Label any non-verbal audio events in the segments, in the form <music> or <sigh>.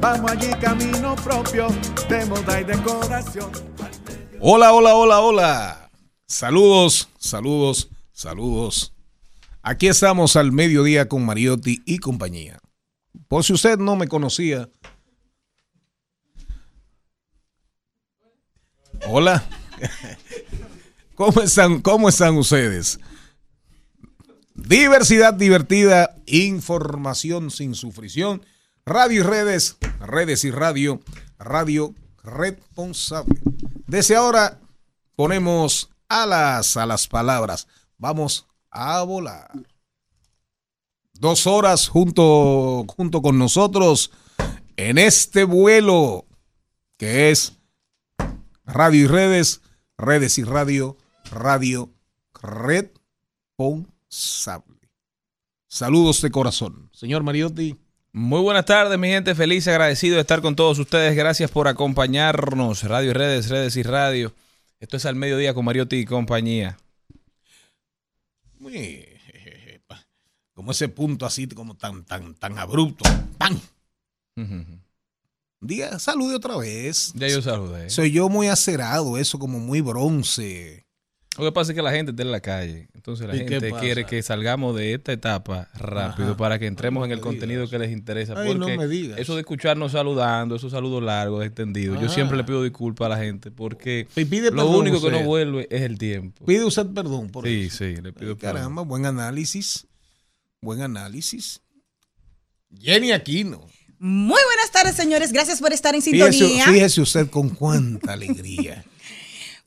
vamos allí camino propio de moda y decoración. Hola, hola, hola, hola. Saludos, saludos, saludos. Aquí estamos al mediodía con Mariotti y compañía. Por si usted no me conocía. Hola. <laughs> ¿Cómo están, ¿Cómo están ustedes? Diversidad divertida, información sin sufrición, radio y redes, redes y radio, radio responsable. Desde ahora ponemos alas a las palabras. Vamos a volar. Dos horas junto, junto con nosotros en este vuelo que es radio y redes, redes y radio, radio responsable. Saludos de corazón. Señor Mariotti. Muy buenas tardes, mi gente. Feliz, agradecido de estar con todos ustedes. Gracias por acompañarnos. Radio y redes, redes y radio. Esto es al mediodía con Mariotti y compañía. Muy, como ese punto así, como tan, tan, tan abrupto. ¡Pam! Día, salude otra vez. Ya yo saludé. Soy yo muy acerado, eso como muy bronce. Lo que pasa es que la gente está en la calle. Entonces la ¿Y qué gente quiere que salgamos de esta etapa rápido Ajá. para que entremos No en el contenido digas. que les interesa. Ay, no porque me digas. eso de escucharnos saludando, esos saludos largos, extendidos, yo siempre le pido disculpas a la gente porque pide lo único que no vuelve es el tiempo. Pide usted perdón por Sí, eso. sí, le pido Ay, perdón. Caramba, buen análisis. Buen análisis. Jenny Aquino. Muy buenas tardes, señores. Gracias por estar en Fíjese, sintonía. fíjese usted con cuánta alegría.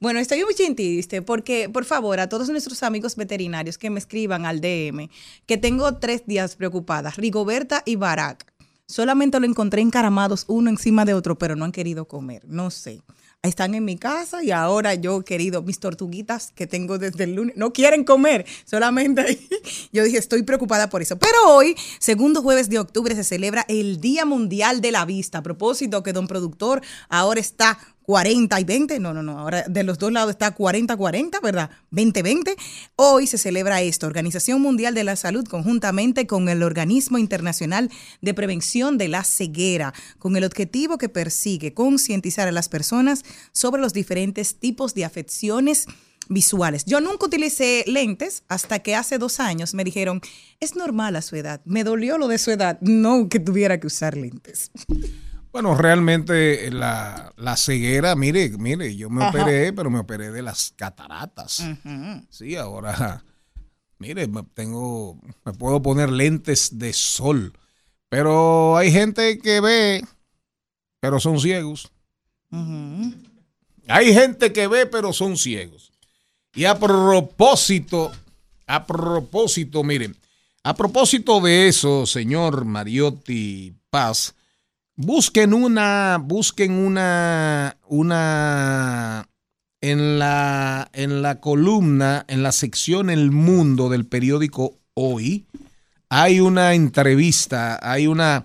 Bueno, estoy muy triste porque, por favor, a todos nuestros amigos veterinarios que me escriban al DM, que tengo tres días preocupadas, Rigoberta y Barack. Solamente lo encontré encaramados uno encima de otro, pero no han querido comer. No sé. Están en mi casa y ahora yo, querido, mis tortuguitas que tengo desde el lunes, no quieren comer. Solamente <laughs> yo dije, estoy preocupada por eso. Pero hoy, segundo jueves de octubre, se celebra el Día Mundial de la Vista. A propósito que don productor ahora está 40 y 20, no, no, no, ahora de los dos lados está 40-40, ¿verdad? 20-20. Hoy se celebra esto, Organización Mundial de la Salud, conjuntamente con el Organismo Internacional de Prevención de la Ceguera, con el objetivo que persigue concientizar a las personas sobre los diferentes tipos de afecciones visuales. Yo nunca utilicé lentes hasta que hace dos años me dijeron, es normal a su edad. Me dolió lo de su edad, no que tuviera que usar lentes. Bueno, realmente la, la ceguera, mire, mire, yo me Ajá. operé, pero me operé de las cataratas. Sí, ahora, <laughs> mire, me tengo, me puedo poner lentes de sol, pero hay gente que ve, pero son ciegos. Hay gente que ve, pero son ciegos. Y a propósito, a propósito, miren, a propósito de eso, señor Mariotti Paz, busquen una, busquen una, una, en la, en la columna, en la sección El Mundo del periódico Hoy, hay una entrevista, hay una,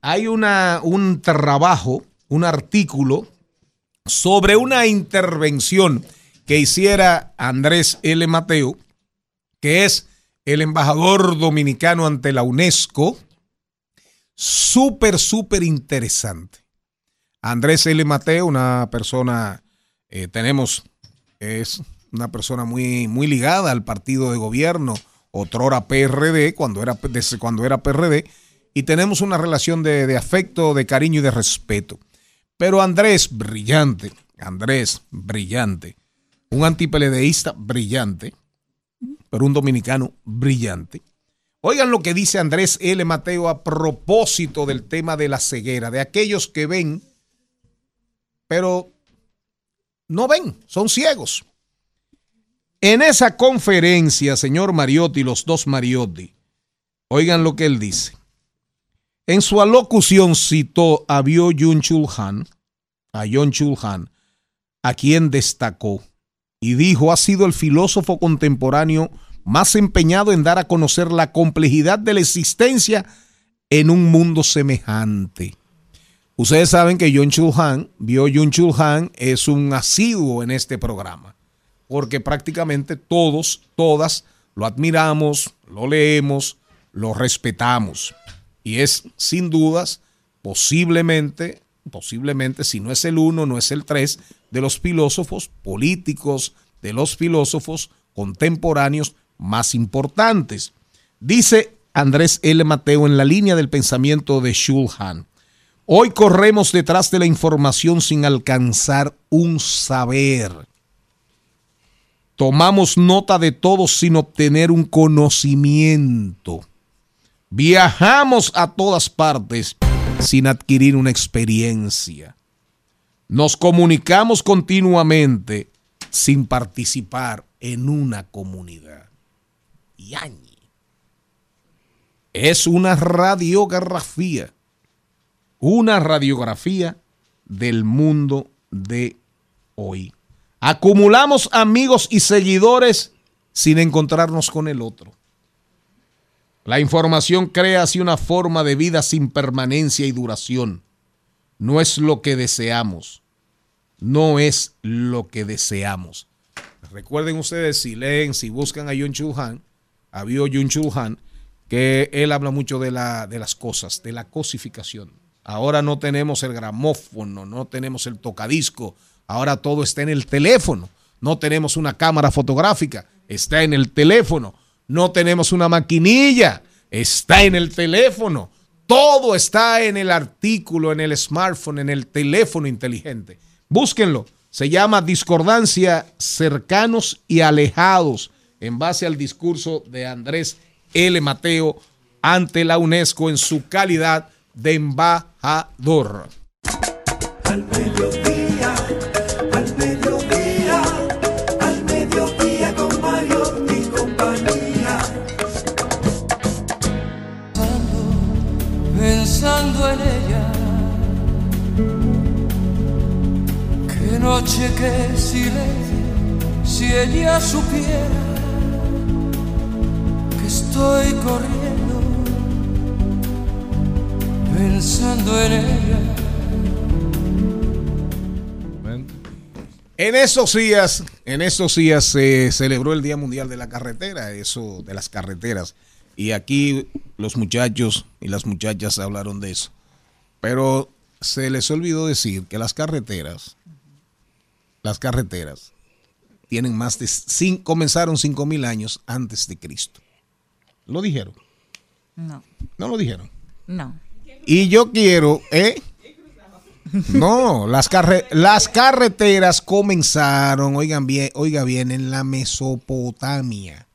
hay una, un trabajo, un artículo sobre una intervención que hiciera Andrés L. Mateo, que es el embajador dominicano ante la UNESCO. Súper, súper interesante. Andrés L. Mateo, una persona, eh, tenemos, es una persona muy, muy ligada al partido de gobierno, otrora PRD, cuando era, desde cuando era PRD, y tenemos una relación de, de afecto, de cariño y de respeto. Pero Andrés, brillante, Andrés, brillante, un antipeledeísta brillante, pero un dominicano brillante. Oigan lo que dice Andrés L. Mateo a propósito del tema de la ceguera, de aquellos que ven, pero no ven, son ciegos. En esa conferencia, señor Mariotti, los dos Mariotti, oigan lo que él dice. En su alocución citó a Bio Yun Chul Han, a Yon Chul Han, a quien destacó y dijo ha sido el filósofo contemporáneo más empeñado en dar a conocer la complejidad de la existencia en un mundo semejante. Ustedes saben que Yon Chul Han, Bio Yun Chul Han, es un asiduo en este programa, porque prácticamente todos, todas, lo admiramos, lo leemos, lo respetamos. Y es sin dudas, posiblemente, posiblemente, si no es el uno, no es el tres, de los filósofos políticos, de los filósofos contemporáneos más importantes. Dice Andrés L. Mateo en la línea del pensamiento de Shulhan. Hoy corremos detrás de la información sin alcanzar un saber. Tomamos nota de todo sin obtener un conocimiento. Viajamos a todas partes sin adquirir una experiencia. Nos comunicamos continuamente sin participar en una comunidad. Es una radiografía, una radiografía del mundo de hoy. Acumulamos amigos y seguidores sin encontrarnos con el otro. La información crea así una forma de vida sin permanencia y duración. No es lo que deseamos. No es lo que deseamos. Recuerden ustedes, si leen, si buscan a Yun Chul a Bio Yun Chul que él habla mucho de, la, de las cosas, de la cosificación. Ahora no tenemos el gramófono, no tenemos el tocadisco, ahora todo está en el teléfono. No tenemos una cámara fotográfica, está en el teléfono no tenemos una maquinilla, está en el teléfono. Todo está en el artículo, en el smartphone, en el teléfono inteligente. Búsquenlo. Se llama Discordancia cercanos y alejados en base al discurso de Andrés L. Mateo ante la UNESCO en su calidad de embajador. Al mediodía, al mediodía, al mediodía con Mario y compañía. pensando en ella. Qué noche, qué silencio, si ella supiera estoy corriendo, pensando en ella. En esos días, en esos días se celebró el Día Mundial de la Carretera, eso de las carreteras. Y aquí los muchachos y las muchachas hablaron de eso. Pero se les olvidó decir que las carreteras, las carreteras, tienen más de comenzaron cinco mil años antes de Cristo. ¿Lo dijeron? No, No lo dijeron. no. Y yo quiero, ¿eh? No, las, carre- las carreteras comenzaron, oigan bien, oiga bien, en la Mesopotamia.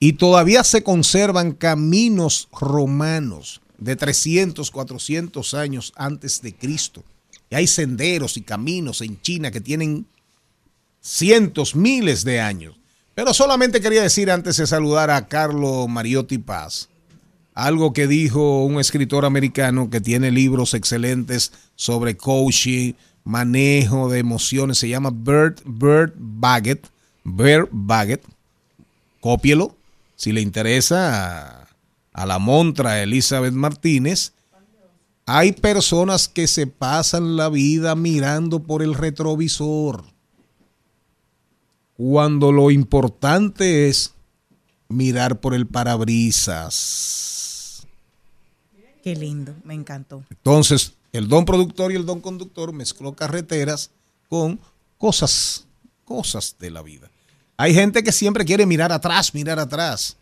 Y todavía se conservan caminos romanos de 300, 400 años antes de Cristo. Y hay senderos y caminos en China que tienen cientos, miles de años. Pero solamente quería decir antes de saludar a Carlo Mariotti Paz, algo que dijo un escritor americano que tiene libros excelentes sobre coaching, manejo de emociones, se llama Bert, Bert Baggett, Bert Baggett, cópielo, si le interesa a, a la montra Elizabeth Martínez, Hay personas que se pasan la vida mirando por el retrovisor. Cuando lo importante es mirar por el parabrisas. Qué lindo, me encantó. Entonces, el don productor y el don conductor mezcló carreteras con cosas, cosas de la vida. Hay gente que siempre quiere mirar atrás, mirar atrás.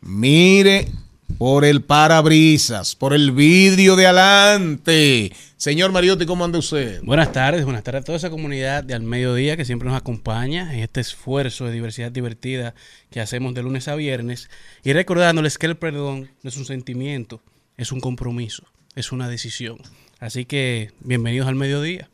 Mire por el parabrisas, por el vidrio de adelante. Señor Mariotti, ¿cómo anda usted? Buenas tardes, buenas tardes a toda esa comunidad de Al Mediodía que siempre nos acompaña en este esfuerzo de diversidad divertida que hacemos de lunes a viernes y recordándoles que el perdón no es un sentimiento, es un compromiso, es una decisión. Así que bienvenidos al mediodía.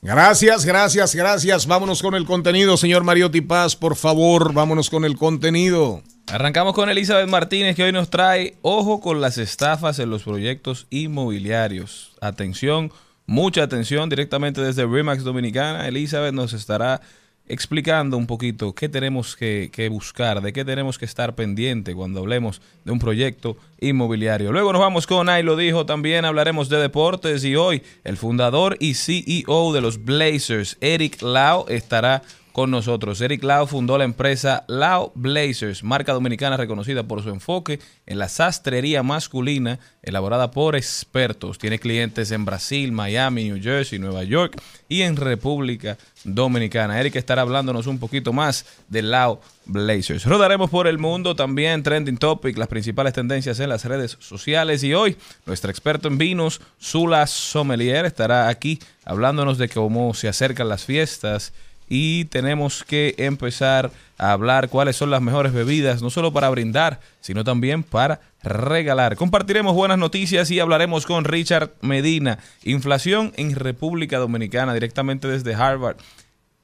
Gracias, gracias, gracias. Vámonos con el contenido, señor Mariotti Paz, por favor, vámonos con el contenido. Arrancamos con Elizabeth Martínez que hoy nos trae ojo con las estafas en los proyectos inmobiliarios. Atención, mucha atención directamente desde Remax Dominicana. Elizabeth nos estará explicando un poquito qué tenemos que, que buscar, de qué tenemos que estar pendiente cuando hablemos de un proyecto inmobiliario. Luego nos vamos con Ahí lo dijo, también hablaremos de deportes y hoy el fundador y CEO de los Blazers, Eric Lau, estará con nosotros. Eric Lau fundó la empresa Lau Blazers, marca dominicana reconocida por su enfoque en la sastrería masculina elaborada por expertos. Tiene clientes en Brasil, Miami, New Jersey, Nueva York y en República Dominicana. Eric estará hablándonos un poquito más de Lau Blazers. Rodaremos por el mundo también trending topic, las principales tendencias en las redes sociales y hoy nuestro experto en vinos, Zula Sommelier, estará aquí hablándonos de cómo se acercan las fiestas y tenemos que empezar a hablar cuáles son las mejores bebidas, no solo para brindar, sino también para regalar. Compartiremos buenas noticias y hablaremos con Richard Medina. Inflación en República Dominicana, directamente desde Harvard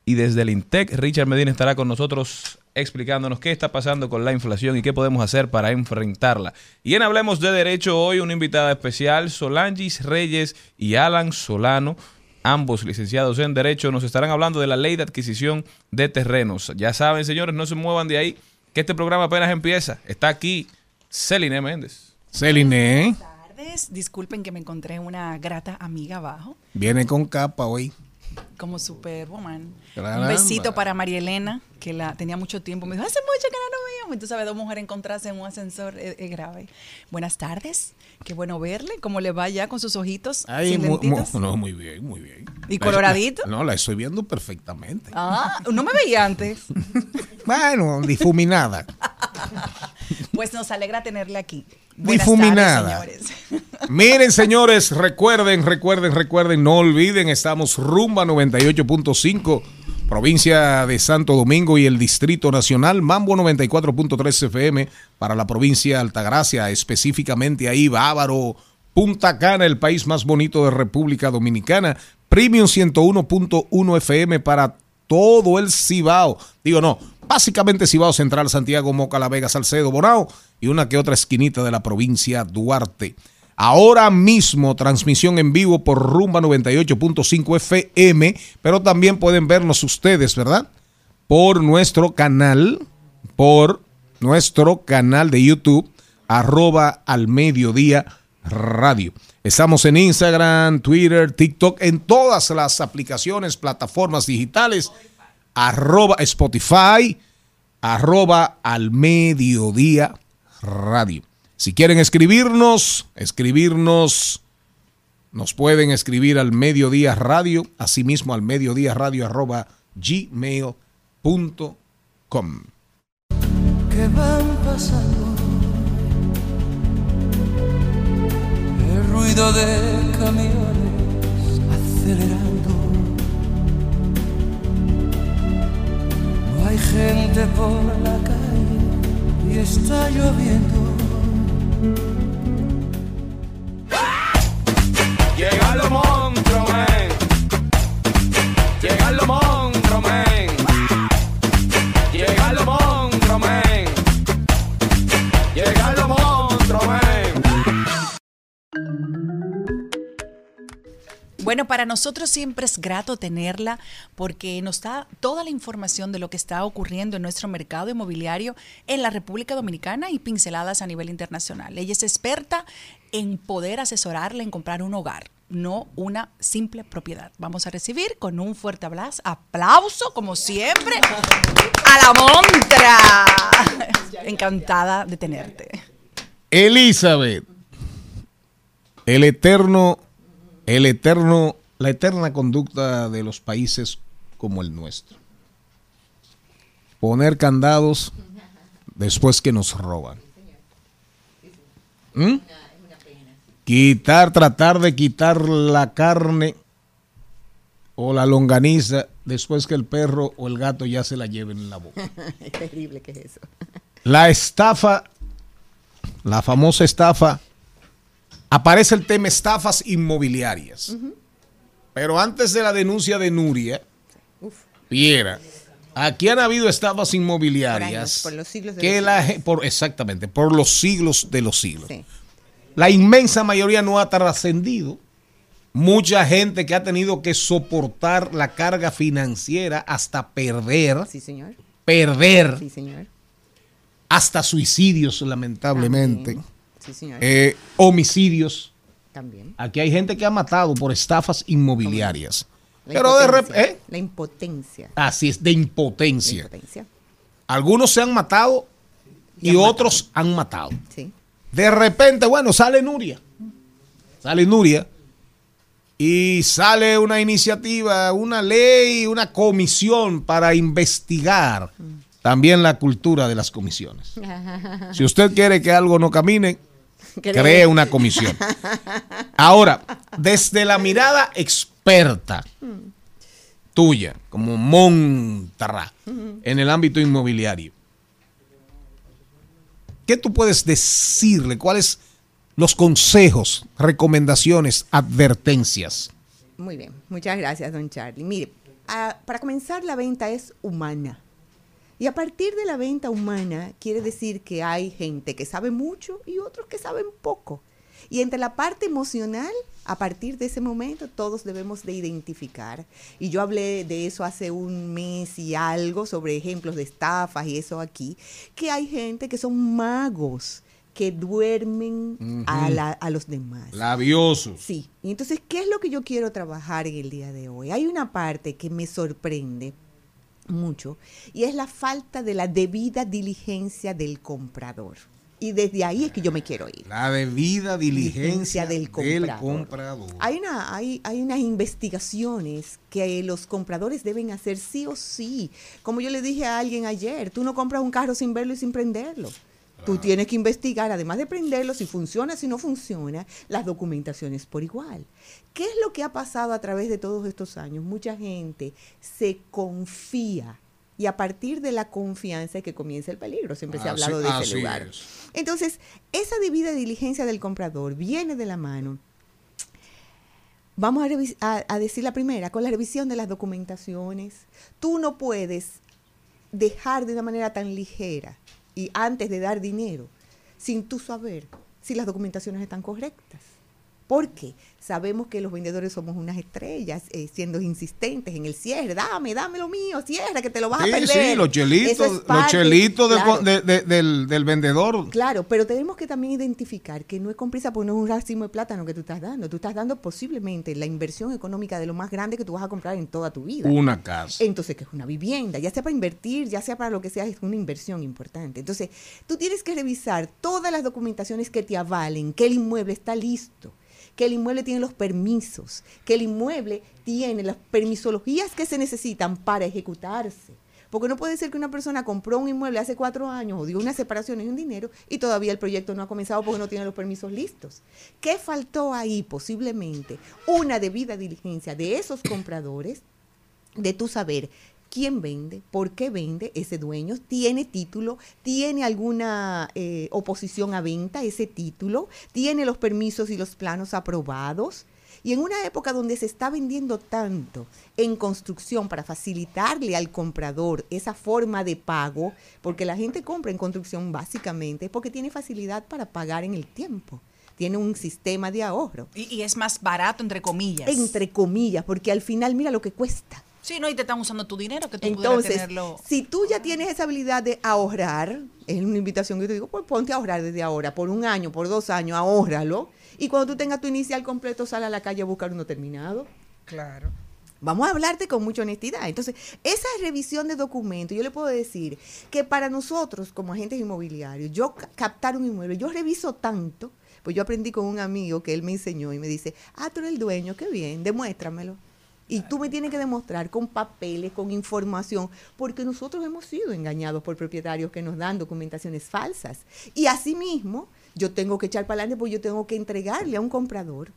y desde el INTEC. Richard Medina estará con nosotros explicándonos qué está pasando con la inflación y qué podemos hacer para enfrentarla. Y en Hablemos de Derecho hoy una invitada especial, Solangis Reyes y Alan Solano ambos licenciados en Derecho, nos estarán hablando de la ley de adquisición de terrenos. Ya saben, señores, no se muevan de ahí, que este programa apenas empieza. Está aquí Celine Méndez. Celine, tardes. Disculpen que me encontré una grata amiga abajo, viene con capa hoy. Como Superwoman. Caramba. Un besito para María Elena, que la tenía mucho tiempo. Me dijo, hace mucho que no nos veíamos. Entonces, ¿sabes? Dos mujeres encontrarse en un ascensor es, es grave. Buenas tardes. Qué bueno verle. ¿Cómo le va ya con sus ojitos? Ay, sin mu- mu- lentitas? no, muy bien, muy bien. ¿Y La- coloradito? la- no, la estoy viendo perfectamente. Ah, no me veía antes. <laughs> Bueno, difuminada. <laughs> Pues nos alegra tenerle aquí. Buenas Difuminada. tardes, señores. <laughs> Miren, señores, recuerden, recuerden, recuerden, no olviden, estamos rumba 98.5, provincia de Santo Domingo y el Distrito Nacional, Mambo 94.3 FM para la provincia de Altagracia, específicamente ahí, Bávaro, Punta Cana, el país más bonito de República Dominicana, Premium 101.1 FM para todo el Cibao. Digo, no, básicamente Cibao Central, Santiago, Moca, La Vega, Salcedo, Bonao y una que otra esquinita de la provincia Duarte. Ahora mismo transmisión en vivo por Rumba 98.5 FM, pero también pueden vernos ustedes, ¿verdad? Por nuestro canal, por nuestro canal de YouTube, arroba al mediodía radio. Estamos en Instagram, Twitter, TikTok, en todas las aplicaciones, plataformas digitales, arroba Spotify, arroba al mediodía radio. Si quieren escribirnos, escribirnos, nos pueden escribir al mediodía radio, asimismo al mediodía radio arroba gmail.com. que van. El ruido de camiones acelerando. Hay gente por la calle y está lloviendo. Llega los monstruos, Bueno, para nosotros siempre es grato tenerla porque nos da toda la información de lo que está ocurriendo en nuestro mercado inmobiliario en la República Dominicana y pinceladas a nivel internacional. Ella es experta en poder asesorarle en comprar un hogar, no una simple propiedad. Vamos a recibir con un fuerte abrazo, aplauso, como siempre, a la montra. Encantada de tenerte. Elizabeth, el eterno, el eterno, la eterna conducta de los países como el nuestro. Poner candados después que nos roban. ¿Mm? Quitar, tratar de quitar la carne o la longaniza después que el perro o el gato ya se la lleven en la boca. <laughs> es terrible que es eso. La estafa, la famosa estafa, aparece el tema estafas inmobiliarias. Pero antes de la denuncia de Nuria, Piera, aquí han habido estafas Por inmobiliarias. años, por los siglos de que los la siglos. ge- por, exactamente, por los siglos de los siglos. Sí. La inmensa mayoría no ha trascendido. Mucha gente que ha tenido que soportar la carga financiera hasta perder, Sí, señor. perder, Sí, señor. hasta suicidios, lamentablemente. También. Sí, señor. Eh, homicidios. También. Aquí hay gente que ha matado por estafas inmobiliarias. La Pero de repente, La impotencia. así es, de impotencia. impotencia. Algunos se han matado y, Y han otros han matado. Sí. De repente, bueno, sale Nuria. Sale Nuria. Y sale una iniciativa, una ley, una comisión para investigar también la cultura de las comisiones. <laughs> Si usted quiere que algo no camine, cree una comisión. Ahora, desde la mirada experta tuya, como Montarra, en el ámbito inmobiliario, ¿qué tú puedes decirle? ¿Cuáles los consejos, recomendaciones, advertencias? Muy bien, muchas gracias, don Charlie. Mire, ah, para comenzar, la venta es humana. Y a partir de la venta humana, quiere decir que hay gente que sabe mucho y otros que saben poco. Y entre la parte emocional, a partir de ese momento, todos debemos de identificar. Y yo hablé de eso hace un mes y algo, sobre ejemplos de estafas y eso aquí, que hay gente que son magos, que duermen a, la- a los demás. Labiosos. Sí, y entonces, ¿qué es lo que yo quiero trabajar en el día de hoy? Hay una parte que me sorprende mucho y es la falta de la debida diligencia del comprador. Y desde ahí es que yo me quiero ir. La debida diligencia Diligencia del del comprador. comprador. Hay, una, hay, hay unas investigaciones que los compradores deben hacer sí o sí. Como yo le dije a alguien ayer, tú no compras un carro sin verlo y sin prenderlo. Tú tienes que investigar, además de prenderlo, si funciona, si no funciona, las documentaciones por igual. ¿Qué es lo que ha pasado a través de todos estos años? Mucha gente se confía y a partir de la confianza es que comienza el peligro. Siempre se ha Así- hablado de ese lugar. es. Entonces, esa debida diligencia del comprador viene de la mano Vamos a- a decir la primera, con la revisión de las documentaciones. Tú no puedes dejar de una manera tan ligera y antes de dar dinero, sin tú saber si las documentaciones están correctas. Porque sabemos que los vendedores somos unas estrellas, eh, siendo insistentes en el cierre. Dame, dame lo mío, cierra, que te lo vas a perder. sí, los chelitos, es los chelitos de- claro. de- de- del, del vendedor. Claro, pero tenemos que también identificar que no es con prisa porque no es un racimo de plátano que tú estás dando. Tú estás dando posiblemente la inversión económica de lo más grande que tú vas a comprar en toda tu vida. Una casa. Entonces, que es una vivienda, ya sea para invertir, ya sea para lo que sea, es una inversión importante. Entonces, tú tienes que revisar todas las documentaciones que te avalen, que el inmueble está listo, que el inmueble tiene los permisos, que el inmueble tiene las permisologías que se necesitan para ejecutarse. Porque no puede ser que una persona compró un inmueble hace cuatro años o dio una separación y un dinero y todavía el proyecto no ha comenzado porque no tiene los permisos listos. ¿Qué faltó ahí? Posiblemente una debida diligencia de esos compradores de tu saber quién vende, por qué vende ese dueño, tiene título, tiene alguna eh, oposición a venta ese título, tiene los permisos y los planos aprobados. Y en una época donde se está vendiendo tanto en construcción para facilitarle al comprador esa forma de pago, porque la gente compra en construcción básicamente porque tiene facilidad para pagar en el tiempo. tiene un sistema de ahorro. Y, y es más barato, entre comillas. Entre comillas, porque al final mira lo que cuesta. Sí, no, y te están usando tu dinero que tú Entonces, tenerlo. si tú ya tienes esa habilidad de ahorrar, es una invitación que yo te digo, pues ponte a ahorrar desde ahora, por un año, por dos años, ahórralo. Y cuando tú tengas tu inicial completo, sal a la calle a buscar uno terminado. Claro. Vamos a hablarte con mucha honestidad. Entonces, esa revisión de documentos, yo le puedo decir que para nosotros como agentes inmobiliarios, yo ca- captar un inmueble, yo reviso tanto, pues yo aprendí con un amigo que él me enseñó y me dice, ah, tú eres el dueño, qué bien, demuéstramelo. Y tú me tienes que demostrar con papeles, con información, porque nosotros hemos sido engañados por propietarios que nos dan documentaciones falsas. Y asimismo, yo tengo que echar para adelante porque yo tengo que entregarle a un comprador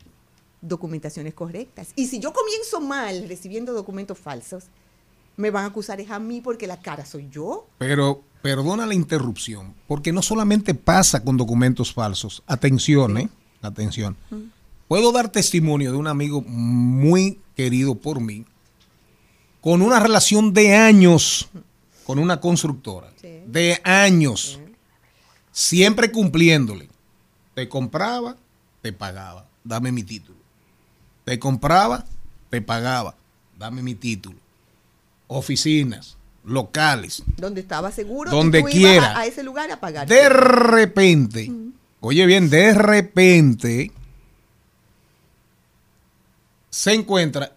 documentaciones correctas. Y si yo comienzo mal recibiendo documentos falsos, me van a acusar es a mí porque la cara soy yo. Pero perdona la interrupción, porque no solamente pasa con documentos falsos. Atención, ¿eh? Atención. Puedo dar testimonio de un amigo muy querido por mí, con una relación de años con una constructora. Sí. De años. Siempre cumpliéndole. Te compraba, te pagaba. Dame mi título. Te compraba, te pagaba. Dame mi título. Oficinas, locales. Donde estaba seguro. Donde y tú ibas quiera. A, a ese lugar a pagar. De repente, oye bien, de repente se encuentra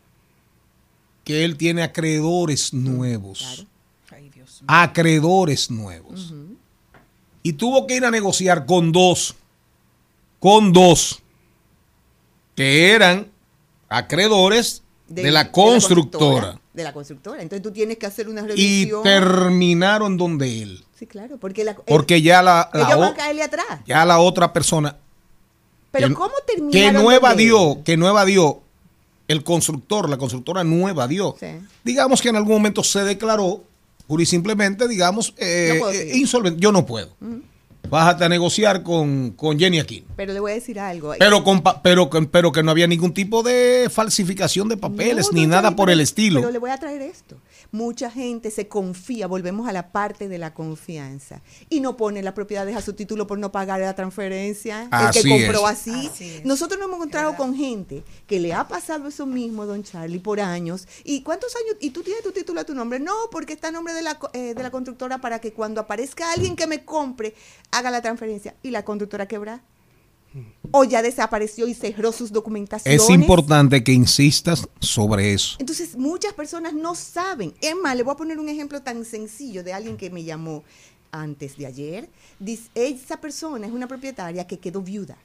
que él tiene acreedores nuevos. Ay, Dios mío. Acreedores nuevos. Y tuvo que ir a negociar con dos, con dos, que eran acreedores de, la constructora. De la constructora. Entonces tú tienes que hacer una y revisión. terminaron donde él. Sí, claro, porque, la, Porque ya la, o- atrás. ya la otra persona Pero que, ¿cómo que terminaron no donde evadió, que no evadió el constructor, la constructora no evadió. Sí. Digamos que en algún momento se declaró, pura y simplemente, digamos, eh, No eh, insolvente. Yo no puedo. Bájate a negociar con, con Jenny Aquino. Pero le voy a decir algo. Pero, con pa- pero, pero que no había ningún tipo de falsificación de papeles No, ni nada por el estilo. Pero le voy a traer esto. Mucha gente se confía, volvemos a la parte de la confianza, y no pone las propiedades a su título por no pagar la transferencia. el Así que compró es. así. Nosotros nos hemos encontrado con gente que le ha pasado eso mismo, don Charlie, por años. ¿Y cuántos años? ¿Y tú tienes tu título a tu nombre? No, porque está a nombre de la, co- eh, de la constructora para que cuando aparezca alguien que me compre, haga la transferencia. ¿Y la constructora quebra? O ya desapareció y cerró sus documentaciones. Es importante que insistas sobre eso. Entonces, muchas personas no saben. Es más, le voy a poner un ejemplo tan sencillo de alguien que me llamó antes de ayer. Dice, esa persona es una propietaria que quedó viuda.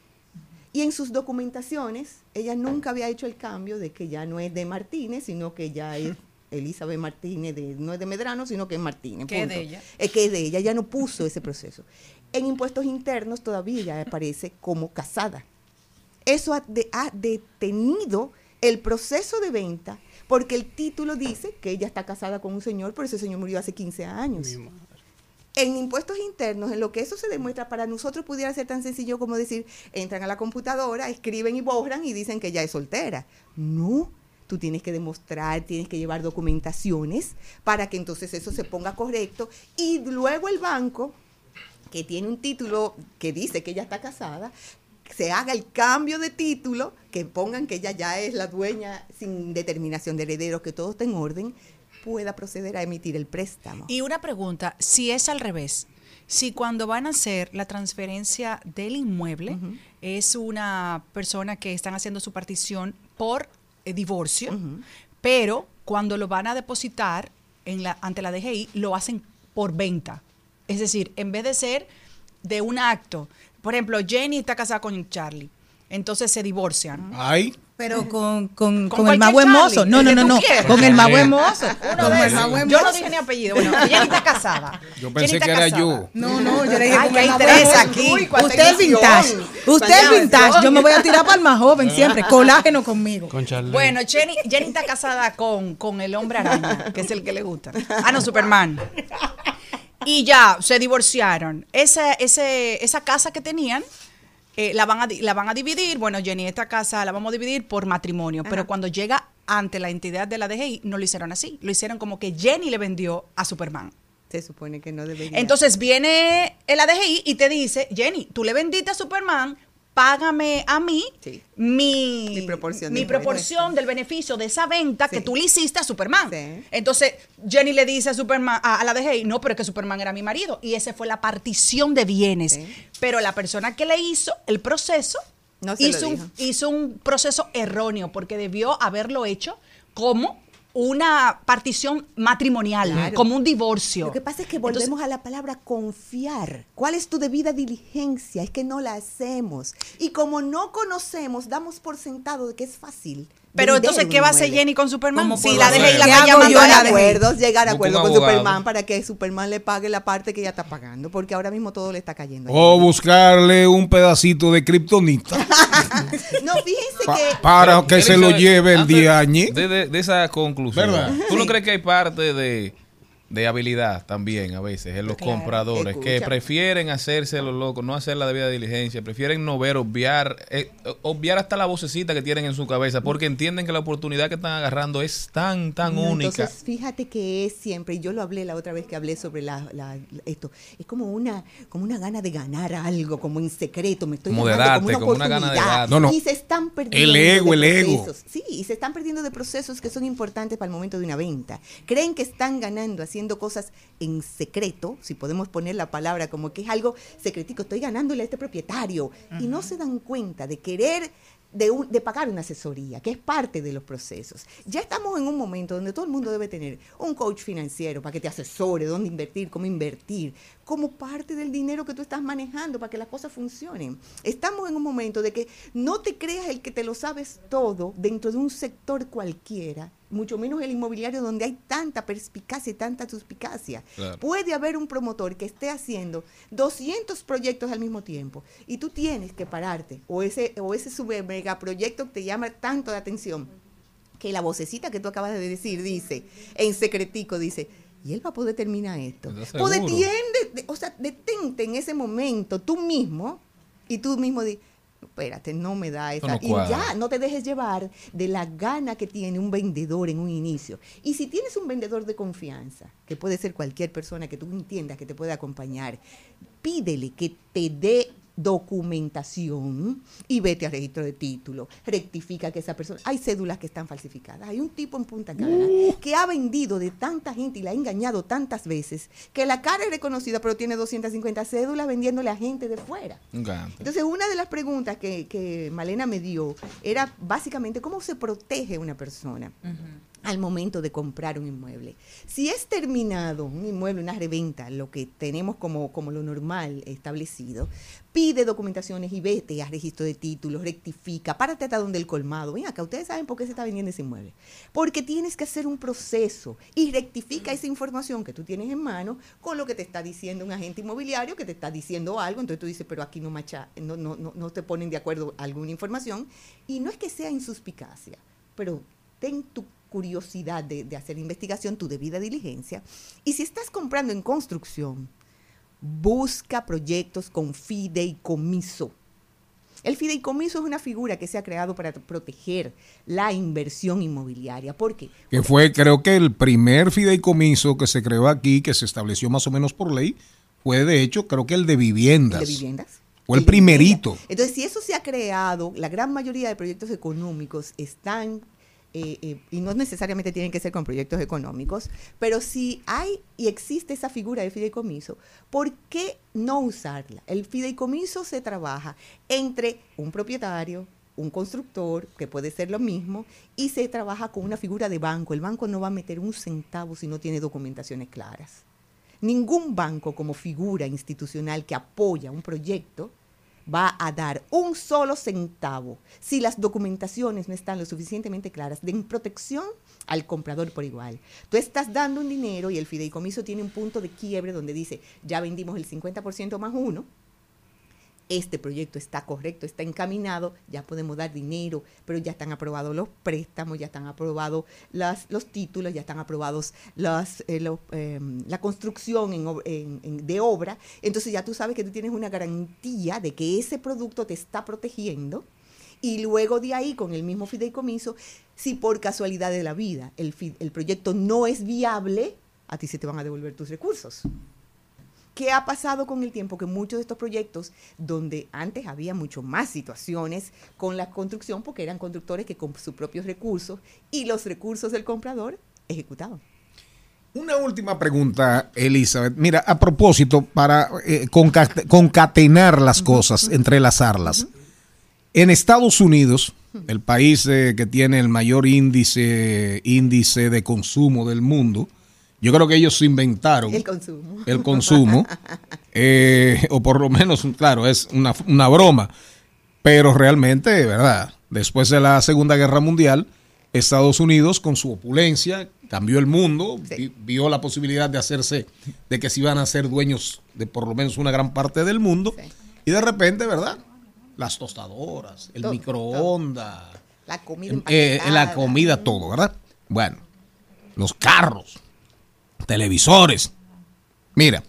Y en sus documentaciones, ella nunca había hecho el cambio de que ya no es de Martínez, sino que ya es Elizabeth Martínez, de, no es de Medrano, sino que es Martínez. Que es de ella. Eh, que es de ella, ya no puso ese proceso. En impuestos internos todavía ella aparece como casada. Eso ha, de- ha detenido el proceso de venta porque el título dice que ella está casada con un señor, pero ese señor murió hace 15 años. En impuestos internos, en lo que eso se demuestra, para nosotros pudiera ser tan sencillo como decir, entran a la computadora, escriben y borran y dicen que ya es soltera. No, tú tienes que demostrar, tienes que llevar documentaciones para que entonces eso se ponga correcto y luego el banco que tiene un título que dice que ella está casada, se haga el cambio de título, que pongan que ella ya es la dueña sin determinación de herederos, que todo esté en orden, pueda proceder a emitir el préstamo. Y una pregunta, si es al revés, si cuando van a hacer la transferencia del inmueble es una persona que están haciendo su partición por eh, divorcio, pero cuando lo van a depositar en la, ante la DGI lo hacen por venta. Es decir, en vez de ser de un acto, por ejemplo, Jenny está casada con Charlie, entonces se divorcian. Ay, Pero con, con, Con con el más buen mozo. No, no, no, no. Con el más buen mozo. Yo no dije ni apellido. Bueno, Jenny está casada. yo pensé que era casada. yo. No, no, yo le dije Ay, con qué el más interés buen mozo. aquí. Uy, Usted es vintage. Usted es vintage. Yo me voy a tirar para el más joven siempre. <laughs> Colágeno conmigo. Con Charlie. Bueno, Jenny, Jenny está casada con, con el hombre araña, que es el que le gusta. Ah, no, Superman. <laughs> Y ya, se divorciaron. Esa, ese, esa casa que tenían, eh, la, van a, la van a dividir. Bueno, Jenny, esta casa la vamos a dividir por matrimonio. Pero cuando llega ante la entidad de la DGI, no lo hicieron así. Lo hicieron como que Jenny le vendió a Superman. Se supone que no debería. Entonces viene el ADGI y te dice, Jenny, tú le vendiste a Superman págame a mí Sí. mi, Mi proporción mi del proporción del beneficio de esa venta que tú le hiciste a Superman. Sí. Entonces, Jenny le dice a Superman, a, a la DGI, no, pero es que Superman era mi marido. Y esa fue la partición de bienes. Pero la persona que le hizo el proceso No hizo, un, hizo un proceso erróneo porque debió haberlo hecho como una partición matrimonial, Claro. como un divorcio. Lo que pasa es que Entonces, volvemos a la palabra confiar. ¿Cuál es tu debida diligencia? Es que no la hacemos. Y como no conocemos, damos por sentado de que es fácil. Pero entonces, ¿qué va a hacer. Jenny con Superman? ¿Cómo Si la hacer? DGI la ¿Qué está llamando a la acuerdos, llegar a acuerdo con abogado. Superman para que Superman le pague la parte que ella está pagando, porque ahora mismo todo le está cayendo. O buscarle un pedacito de kriptonita <laughs> No, fíjense pa- que para que se lo lleve el diañe. De, de- de esa conclusión. ¿Verdad? ¿Tú no crees que hay parte de, de habilidad también a veces en los Claro. compradores que prefieren hacerse los locos, no hacer la debida diligencia, prefieren no ver, obviar, eh, obviar hasta la vocecita que tienen en su cabeza porque entienden que la oportunidad que están agarrando es tan, tan No, única. Entonces, fíjate que es siempre, y yo lo hablé la otra vez que hablé sobre la, la- esto, es como una, como una gana de ganar algo, como en secreto, me estoy Como de darte, como una gana de. No, no. Y se están perdiendo El ego, de el ego. procesos. Sí, y se están perdiendo de procesos que son importantes para el momento de una venta. Creen que están ganando haciendo cosas en secreto, si podemos poner la palabra como que es algo secretico, estoy ganándole a este propietario. Y no se dan cuenta de querer de, un- de pagar una asesoría, que es parte de los procesos. Ya estamos en un momento donde todo el mundo debe tener un coach financiero para que te asesore dónde invertir, cómo invertir, como parte del dinero que tú estás manejando para que las cosas funcionen. Estamos en un momento de que no te creas el que te lo sabes todo dentro de un sector cualquiera, mucho menos el inmobiliario donde hay tanta perspicacia y tanta suspicacia. Claro. Puede haber un promotor que esté haciendo 200 proyectos al mismo tiempo y tú tienes que pararte o ese o ese super mega proyecto que te llama tanto la atención que la vocecita que tú acabas de decir dice en secretico dice y él va a poder terminar esto. ¿Estás Pues detiende, de- o sea, detente en ese momento tú mismo y tú mismo di, espérate, no me da esa. no y ya, no te dejes llevar de la gana que tiene un vendedor en un inicio. Y si tienes un vendedor de confianza, que puede ser cualquier persona que tú entiendas que te puede acompañar, pídele que te dé documentación y vete a registro de título, rectifica que esa persona, hay cédulas que están falsificadas, hay un tipo en Punta Cana que ha vendido de tanta gente y la ha engañado tantas veces que la cara es reconocida pero tiene 250 cédulas vendiéndole a gente de fuera. Entonces, una de las preguntas que, que Malena me dio era básicamente cómo se protege una persona al momento de comprar un inmueble. Si es terminado un inmueble, una reventa, lo que tenemos como, como lo normal establecido, pide documentaciones y vete a registro de títulos, rectifica, párate hasta donde el colmado. Ven acá, ustedes saben por qué se está vendiendo ese inmueble. Porque tienes que hacer un proceso y rectifica esa información que tú tienes en mano con lo que te está diciendo un agente inmobiliario que te está diciendo algo. Entonces tú dices, pero aquí no macha, no, no, no, no te ponen de acuerdo alguna información. Y no es que sea insuspicacia, pero ten tu curiosidad de, de hacer investigación, tu debida diligencia. Y si estás comprando en construcción, busca proyectos con fideicomiso. El fideicomiso es una figura que se ha creado para proteger la inversión inmobiliaria. ¿Por qué? Que fue, creo que el primer fideicomiso que se creó aquí, que se estableció más o menos por ley, fue de hecho, creo que el de viviendas. ¿De viviendas? Fue el primerito. Entonces, si eso se ha creado, la gran mayoría de proyectos económicos están, eh, eh, y no necesariamente tienen que ser con proyectos económicos, pero si hay y existe esa figura de fideicomiso, ¿por qué no usarla? El fideicomiso se trabaja entre un propietario, un constructor, que puede ser lo mismo, y se trabaja con una figura de banco. El banco no va a meter un centavo si no tiene documentaciones claras. Ningún banco como figura institucional que apoya un proyecto va a dar un solo centavo si las documentaciones no están lo suficientemente claras, den protección al comprador por igual. Tú estás dando un dinero y el fideicomiso tiene un punto de quiebre donde dice, ya vendimos el 50% más uno, este proyecto está correcto, está encaminado, ya podemos dar dinero, pero ya están aprobados los préstamos, ya están aprobados los títulos, ya están aprobados las, eh, eh, la construcción de obra. Entonces ya tú sabes que tú tienes una garantía de que ese producto te está protegiendo. Y luego de ahí, con el mismo fideicomiso, si por casualidad de la vida el, el proyecto no es viable, a ti se te van a devolver tus recursos. ¿Qué ha pasado con el tiempo? Que muchos de estos proyectos, donde antes había mucho más situaciones con la construcción, porque eran constructores que con sus propios recursos y los recursos del comprador ejecutaban. Una última pregunta, Elizabeth. Mira, a propósito, para eh, conca- concatenar las cosas, entrelazarlas. En Estados Unidos, el país eh, que tiene el mayor índice, índice de consumo del mundo, yo creo que ellos inventaron El consumo. el consumo, <laughs> eh, o por lo menos, claro, es una, una broma, pero realmente, ¿verdad? Después de la Segunda Guerra Mundial, Estados Unidos, con su opulencia, cambió el mundo, vi- vio la posibilidad de hacerse, de que se iban a ser dueños de por lo menos una gran parte del mundo, Sí. y de repente, ¿verdad? Las tostadoras, el Todo, microondas, La comida eh, la comida, todo, ¿verdad? Bueno, los carros, televisores. Mira,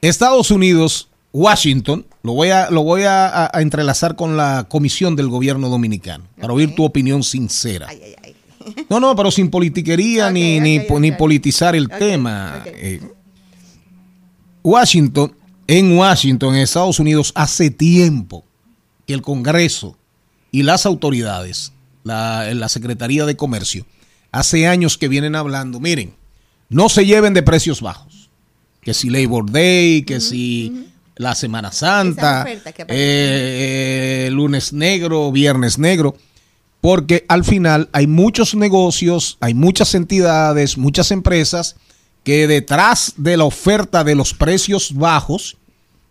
Estados Unidos, Washington, lo voy a, lo voy a, entrelazar con la comisión del gobierno dominicano, para oír tu opinión sincera. Ay, ay, ay. No, no, pero sin politiquería ni, ni, politizar el tema. Eh, Washington, en Washington, en Estados Unidos, hace tiempo que el Congreso y las autoridades, la, la Secretaría de Comercio, hace años que vienen hablando, miren, no se lleven de precios bajos. Que si Labor Day, que si la Semana Santa, eh, eh, lunes negro, viernes negro, porque al final hay muchos negocios, hay muchas entidades, muchas empresas que detrás de la oferta de los precios bajos,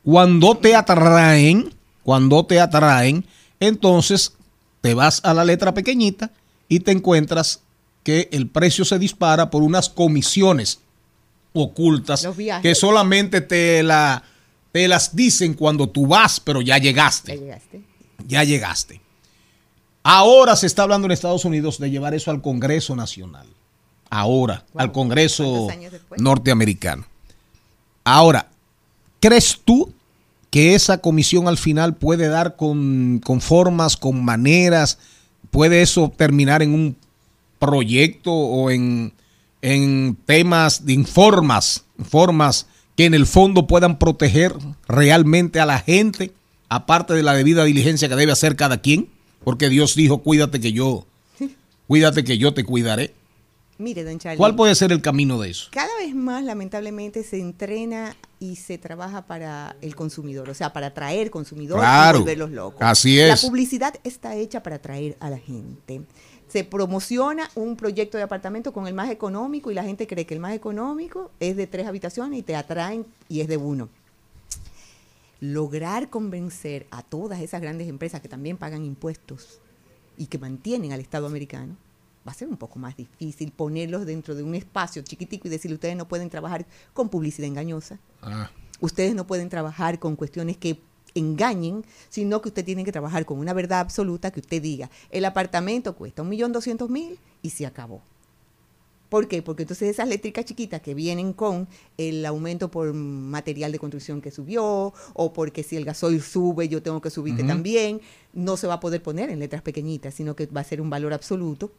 cuando te atraen, cuando te atraen, entonces te vas a la letra pequeñita y te encuentras que el precio se dispara por unas comisiones ocultas que solamente te, la, te las dicen cuando tú vas, pero ya Ya llegaste, llegaste. ya llegaste. Ahora se está hablando en Estados Unidos de llevar eso al Congreso Nacional. Ahora, Wow. al Congreso norteamericano. Ahora, ¿crees tú que esa comisión al final puede dar con, con formas, con maneras? ¿Puede eso terminar en un proyecto o en, en temas de informas, formas que en el fondo puedan proteger realmente a la gente, aparte de la debida diligencia que debe hacer cada quien? Porque Dios dijo, cuídate que yo, cuídate que yo te cuidaré. Mire, don Charlie. ¿Cuál puede ser el camino de eso? Cada vez más, lamentablemente, se entrena y se trabaja para el consumidor, o sea, para atraer consumidores Claro, y volverlos locos. así La es. publicidad está hecha para atraer a la gente. Se promociona un proyecto de apartamento con el más económico y la gente cree que el más económico es de tres habitaciones y te atraen y es de uno. Lograr convencer a todas esas grandes empresas que también pagan impuestos y que mantienen al Estado americano, va a ser un poco más difícil ponerlos dentro de un espacio chiquitico y decirle ustedes no pueden trabajar con publicidad engañosa, Ah, ustedes no pueden trabajar con cuestiones que engañen, sino que usted tiene que trabajar con una verdad absoluta que usted diga, el apartamento cuesta un millón doscientos mil y se acabó. ¿Por qué? Porque entonces esas eléctricas chiquitas que vienen con el aumento por material de construcción que subió, o porque si el gasoil sube, yo tengo que subirte también, no se va a poder poner en letras pequeñitas, sino que va a ser un valor absoluto.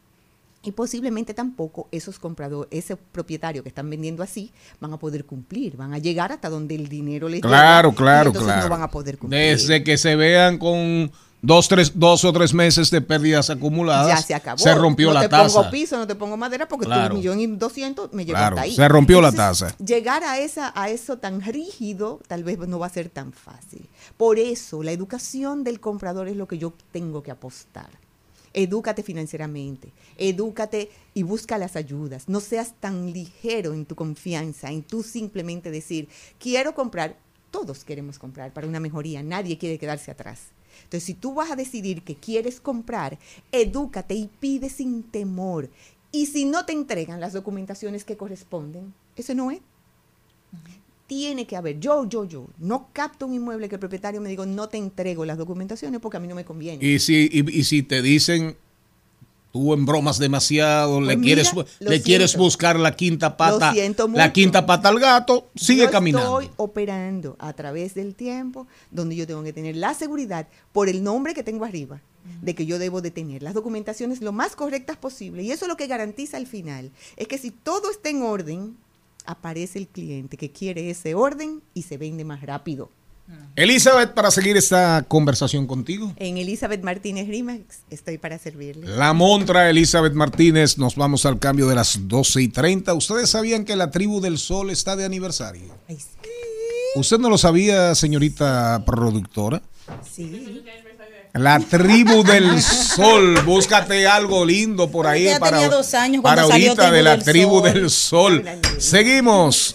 Y posiblemente tampoco esos compradores, ese propietario que están vendiendo así, van a poder cumplir, van a llegar hasta donde el dinero les Claro, llega, claro, entonces claro. no van a poder cumplir. Desde que se vean con dos, tres, dos o tres meses de pérdidas acumuladas, ya se acabó. se rompió no la te tasa. pongo piso, no te pongo madera porque Claro. tu millón y doscientos me llegó Claro, hasta ahí. se rompió la tasa. Llegar a esa a eso tan rígido tal vez no va a ser tan fácil. Por eso la educación del comprador es lo que yo tengo que apostar. Edúcate financieramente, edúcate y busca las ayudas. No seas tan ligero en tu confianza, en tú simplemente decir, quiero comprar. Todos queremos comprar para una mejoría, nadie quiere quedarse atrás. Entonces, si tú vas a decidir que quieres comprar, edúcate y pide sin temor. Y si no te entregan las documentaciones que corresponden, ese no es. Tiene que haber, yo, yo, yo, no capto un inmueble que el propietario me diga, no te entrego las documentaciones porque a mí no me conviene. Y si, y, y si te dicen, tú en bromas demasiado, le, Pues quieres, mira, lo le quieres buscar la quinta pata, la quinta pata al gato, sigue yo caminando. Estoy operando a través del tiempo donde yo tengo que tener la seguridad por el nombre que tengo arriba de que yo debo de tener las documentaciones lo más correctas posible. Y eso es lo que garantiza al final es que si todo está en orden aparece el cliente que quiere ese orden y se vende más rápido. Elizabeth, para seguir esta conversación contigo. En Elizabeth Martínez Rimax estoy para servirle. La Montra Elizabeth Martínez, nos vamos al cambio de las 12 y 30. ¿Ustedes sabían que la tribu del sol está de aniversario? Ay, sí. ¿Usted no lo sabía, señorita productora? Sí. La tribu del sol. Búscate algo lindo por ahí Ya para, tenía dos años cuando para salió ahorita de la del tribu Sol. del sol. Seguimos.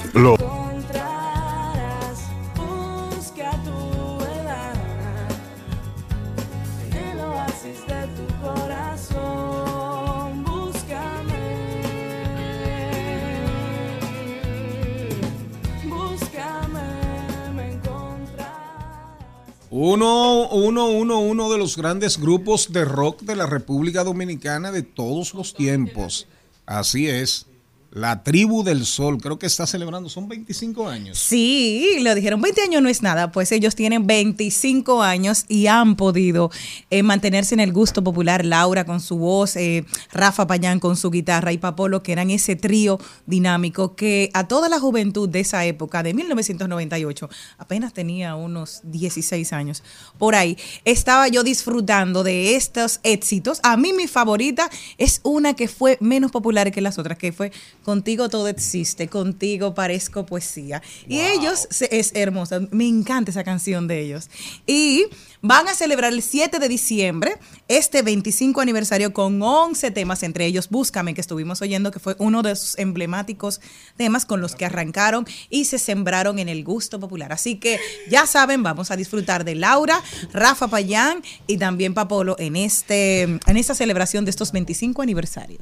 Uno, de los grandes grupos de rock de la República Dominicana de todos los tiempos. Así es. La tribu del sol. Creo que está celebrando. Son 25 años. Sí, lo dijeron, 20 años no es nada, pues ellos tienen 25 años y han podido eh, mantenerse en el gusto popular. Laura con su voz, eh, Rafa Payán con su guitarra y Papolo, que eran ese trío dinámico que a toda la juventud de esa época, de 1998, apenas tenía unos 16 años, por ahí, estaba yo disfrutando de estos éxitos. A mí mi favorita es una que fue menos popular que las otras, que fue Contigo todo existe, contigo parezco poesía. Y ellos, es hermosa, me encanta esa canción de ellos. Y van a celebrar el 7 de diciembre este 25 aniversario con 11 temas, entre ellos Búscame, que estuvimos oyendo, que fue uno de sus emblemáticos temas con los que arrancaron y se sembraron en el gusto popular. Así que ya saben, vamos a disfrutar de Laura, Rafa Payán y también Papolo en, este, en esta celebración de estos 25 aniversarios.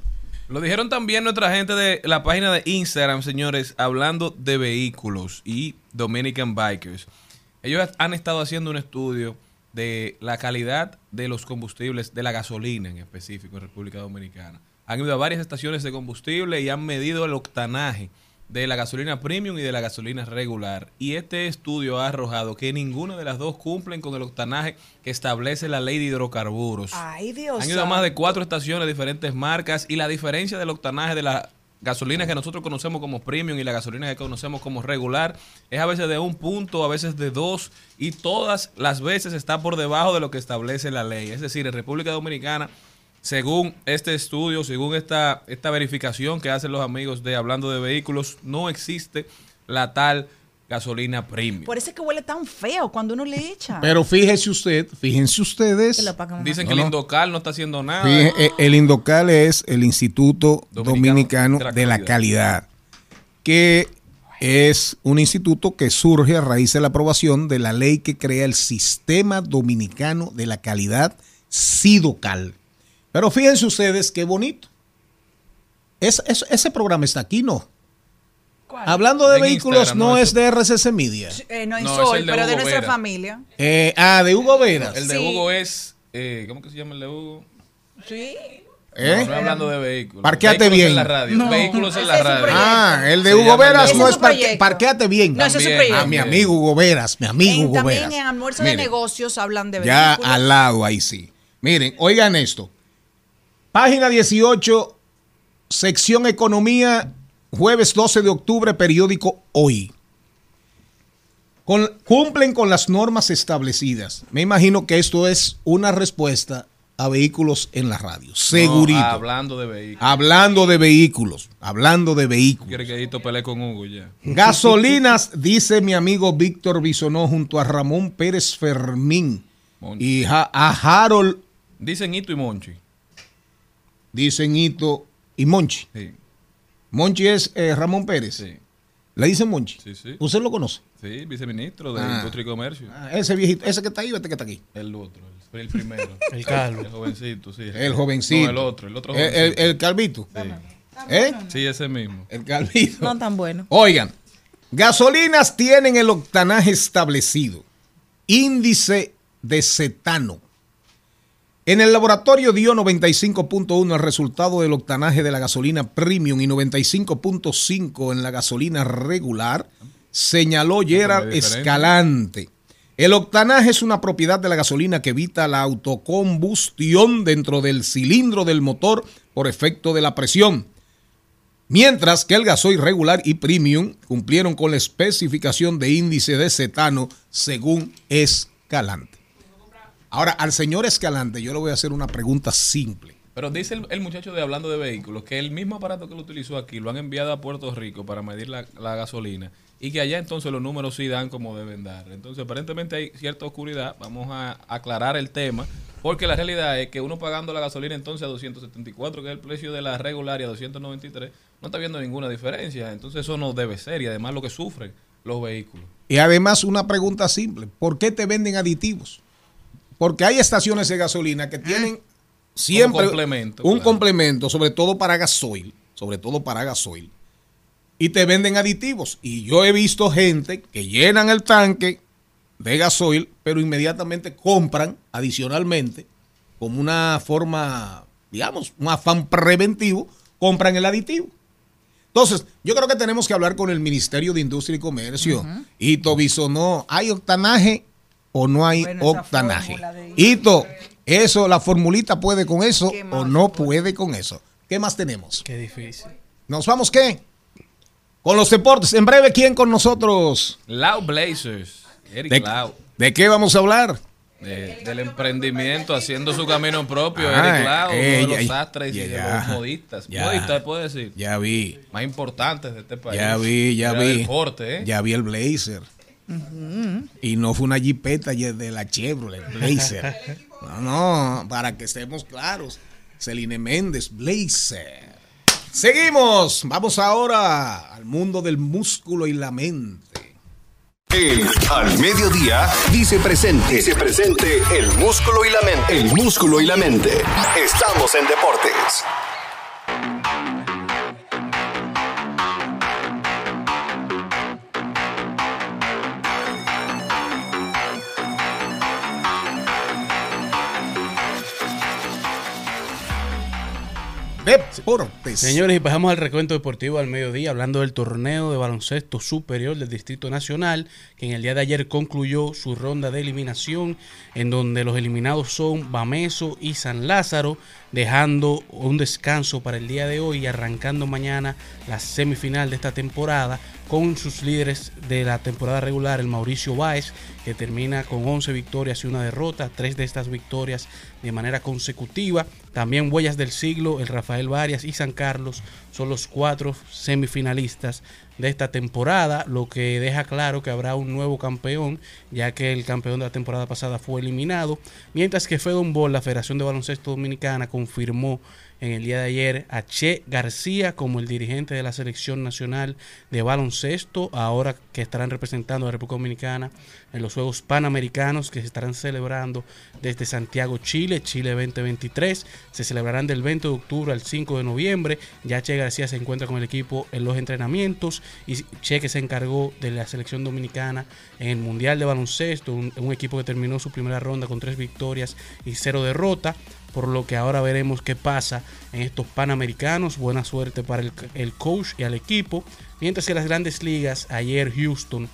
Lo dijeron también nuestra gente de la página de Instagram, señores, hablando de vehículos y Dominican Bikers. Ellos han estado haciendo un estudio de la calidad de los combustibles, de la gasolina en específico en República Dominicana. Han ido a varias estaciones de combustible y han medido el octanaje de la gasolina premium y de la gasolina regular. Y este estudio ha arrojado que ninguna de las dos cumplen con el octanaje que establece la ley de hidrocarburos. Ay, Dios. Han ido a más de cuatro estaciones, diferentes marcas, y la diferencia del octanaje de la gasolina que nosotros conocemos como premium y la gasolina que conocemos como regular es a veces de un punto, a veces de dos, y todas las veces está por debajo de lo que establece la ley. Es decir, en República Dominicana, según este estudio, según esta, esta verificación que hacen los amigos de Hablando de Vehículos, no existe la tal gasolina premium. Por eso es que huele tan feo cuando uno le echa. Pero fíjese usted, fíjense ustedes. Que Dicen No, que el. Indocal no está haciendo nada. Fíjense, eh, el Indocal es el Instituto Dominicano Dominicano de la Calidad, que es un instituto que surge a raíz de la aprobación de la ley que crea el Sistema Dominicano de la Calidad, SIDOCAL. Pero fíjense ustedes qué bonito. Es- es- ese programa está aquí, ¿no? Hablando de En vehículos, Instagram, no no, es de RCC Media. Eh, no en No, es Sol, el de pero de nuestra Vera. familia. Eh, ah, de Hugo Veras. El de Sí. Hugo es. eh, ¿Cómo que se llama el de Hugo? Sí. ¿Eh? No, no hablando de vehículos. Parquéate Vehículos bien. en la radio. No. Vehículos en la es radio. Ah, el de Hugo Veras no es parque, parquéate bien. No, ese es un También, proyecto. A mi también. amigo Hugo Veras, mi amigo En- Hugo también Veras. en almuerzo de negocios hablan de Ya vehículos. al lado, ahí sí. Miren, oigan esto. Página 18, sección Economía, jueves 12 de octubre, periódico Hoy. Con- cumplen con las normas establecidas. Me imagino que esto es una respuesta a vehículos en la radio. Segurito. No, hablando de vehículos. Hablando de vehículos. Hablando de vehículos. Quiere que Edito pelee con Hugo ya. Gasolinas, <laughs> dice mi amigo Víctor Bisonó junto a Ramón Pérez Fermín Monchi. y ja- a Harold, Dicen Hito y Monchi. Dicen Ito y Monchi. Sí, Monchi es eh, Ramón Pérez. sí. Le dicen Monchi. Sí, sí. ¿Usted lo conoce? Sí, viceministro de Ah. Industria y Comercio. Ah, ese viejito, ese que está ahí o este que está aquí. El otro, el, el primero. <laughs> El calvo. El jovencito, sí. El jovencito. No, el otro, el otro El, el calvito. Sí. ¿Eh? Sí, ese mismo. El calvito. No tan bueno. Oigan, gasolinas tienen el octanaje establecido. Índice de cetano. En el laboratorio dio 95.1 el resultado del octanaje de la gasolina premium y 95.5 en la gasolina regular, señaló Gerard. Escalante. El octanaje es una propiedad de la gasolina que evita la autocombustión dentro del cilindro del motor por efecto de la presión. Mientras que el gasoil regular y premium cumplieron con la especificación de índice de cetano según Escalante. Ahora, al señor Escalante yo le voy a hacer una pregunta simple. Pero dice el, el muchacho de hablando de vehículos que el mismo aparato que lo utilizó aquí lo han enviado a Puerto Rico para medir la, la gasolina y que allá entonces los números sí dan como deben dar. Entonces aparentemente hay cierta oscuridad. Vamos a aclarar el tema porque la realidad es que uno pagando la gasolina entonces a 274, que es el precio de la regular y a 293, no está viendo ninguna diferencia. Entonces eso no debe ser y además lo que sufren los vehículos. Y además una pregunta simple. ¿Por qué te venden aditivos? Porque hay estaciones de gasolina que tienen siempre complemento, un claro. complemento, sobre todo para gasoil, sobre todo para gasoil, y te venden aditivos. Y yo he visto gente que llenan el tanque de gasoil, pero inmediatamente compran adicionalmente, como una forma, digamos, un afán preventivo, compran el aditivo. Entonces, yo creo que tenemos que hablar con el Ministerio de Industria y Comercio. Hito Bisonó, ¿hay octanaje o no hay Bueno, octanaje? Hito, eso, la formulita puede con eso o no puede con eso. ¿Qué más tenemos? Qué difícil. ¿Nos vamos qué? Con los deportes. En breve, ¿quién con nosotros? Lau Blazers, Eric ¿De, Lau. de qué vamos a hablar? de- del emprendimiento, haciendo su camino propio, Ah, Eric Lau, eh, uno de los ya- sastres y de los modistas. ya. Modistas, puede decir. Ya vi, Más importantes de este país. ya vi, ya Era vi. ¿eh? Ya vi el Blazer. Y no fue una jipeta de la Chevrolet, Blazer. No, no, para que estemos claros. Celine Méndez, Blazer. Seguimos. Vamos ahora al mundo del músculo y la mente. El Al Mediodía dice presente. Dice presente el músculo y la mente. El músculo y la mente. Estamos en deportes. Señores, y pasamos al recuento deportivo al mediodía, hablando del torneo de baloncesto superior del Distrito Nacional, que en el día de ayer concluyó su ronda de eliminación, en donde los eliminados son Bameso y San Lázaro, dejando un descanso para el día de hoy y arrancando mañana la semifinal de esta temporada con sus líderes de la temporada regular, el Mauricio Báez, que termina con 11 victorias y una derrota, tres de estas victorias de manera consecutiva. También Huellas del Siglo, el Rafael Varias y San Carlos son los cuatro semifinalistas de esta temporada, lo que deja claro que habrá un nuevo campeón, ya que el campeón de la temporada pasada fue eliminado, mientras que Ball, la Federación de Baloncesto Dominicana, confirmó en el día de ayer a Che García como el dirigente de la selección nacional de baloncesto, ahora que estarán representando a República Dominicana en los Juegos Panamericanos que se estarán celebrando desde Santiago, Chile, Chile 2023. Se celebrarán del 20 de octubre al 5 de noviembre. Ya Che García se encuentra con el equipo en los entrenamientos y Che que se encargó de la selección dominicana en el Mundial de Baloncesto, un, un equipo que terminó su primera ronda con tres victorias y cero derrota por lo que ahora veremos qué pasa en estos Panamericanos. Buena suerte para el, coach y al equipo. Mientras que las grandes ligas, ayer Houston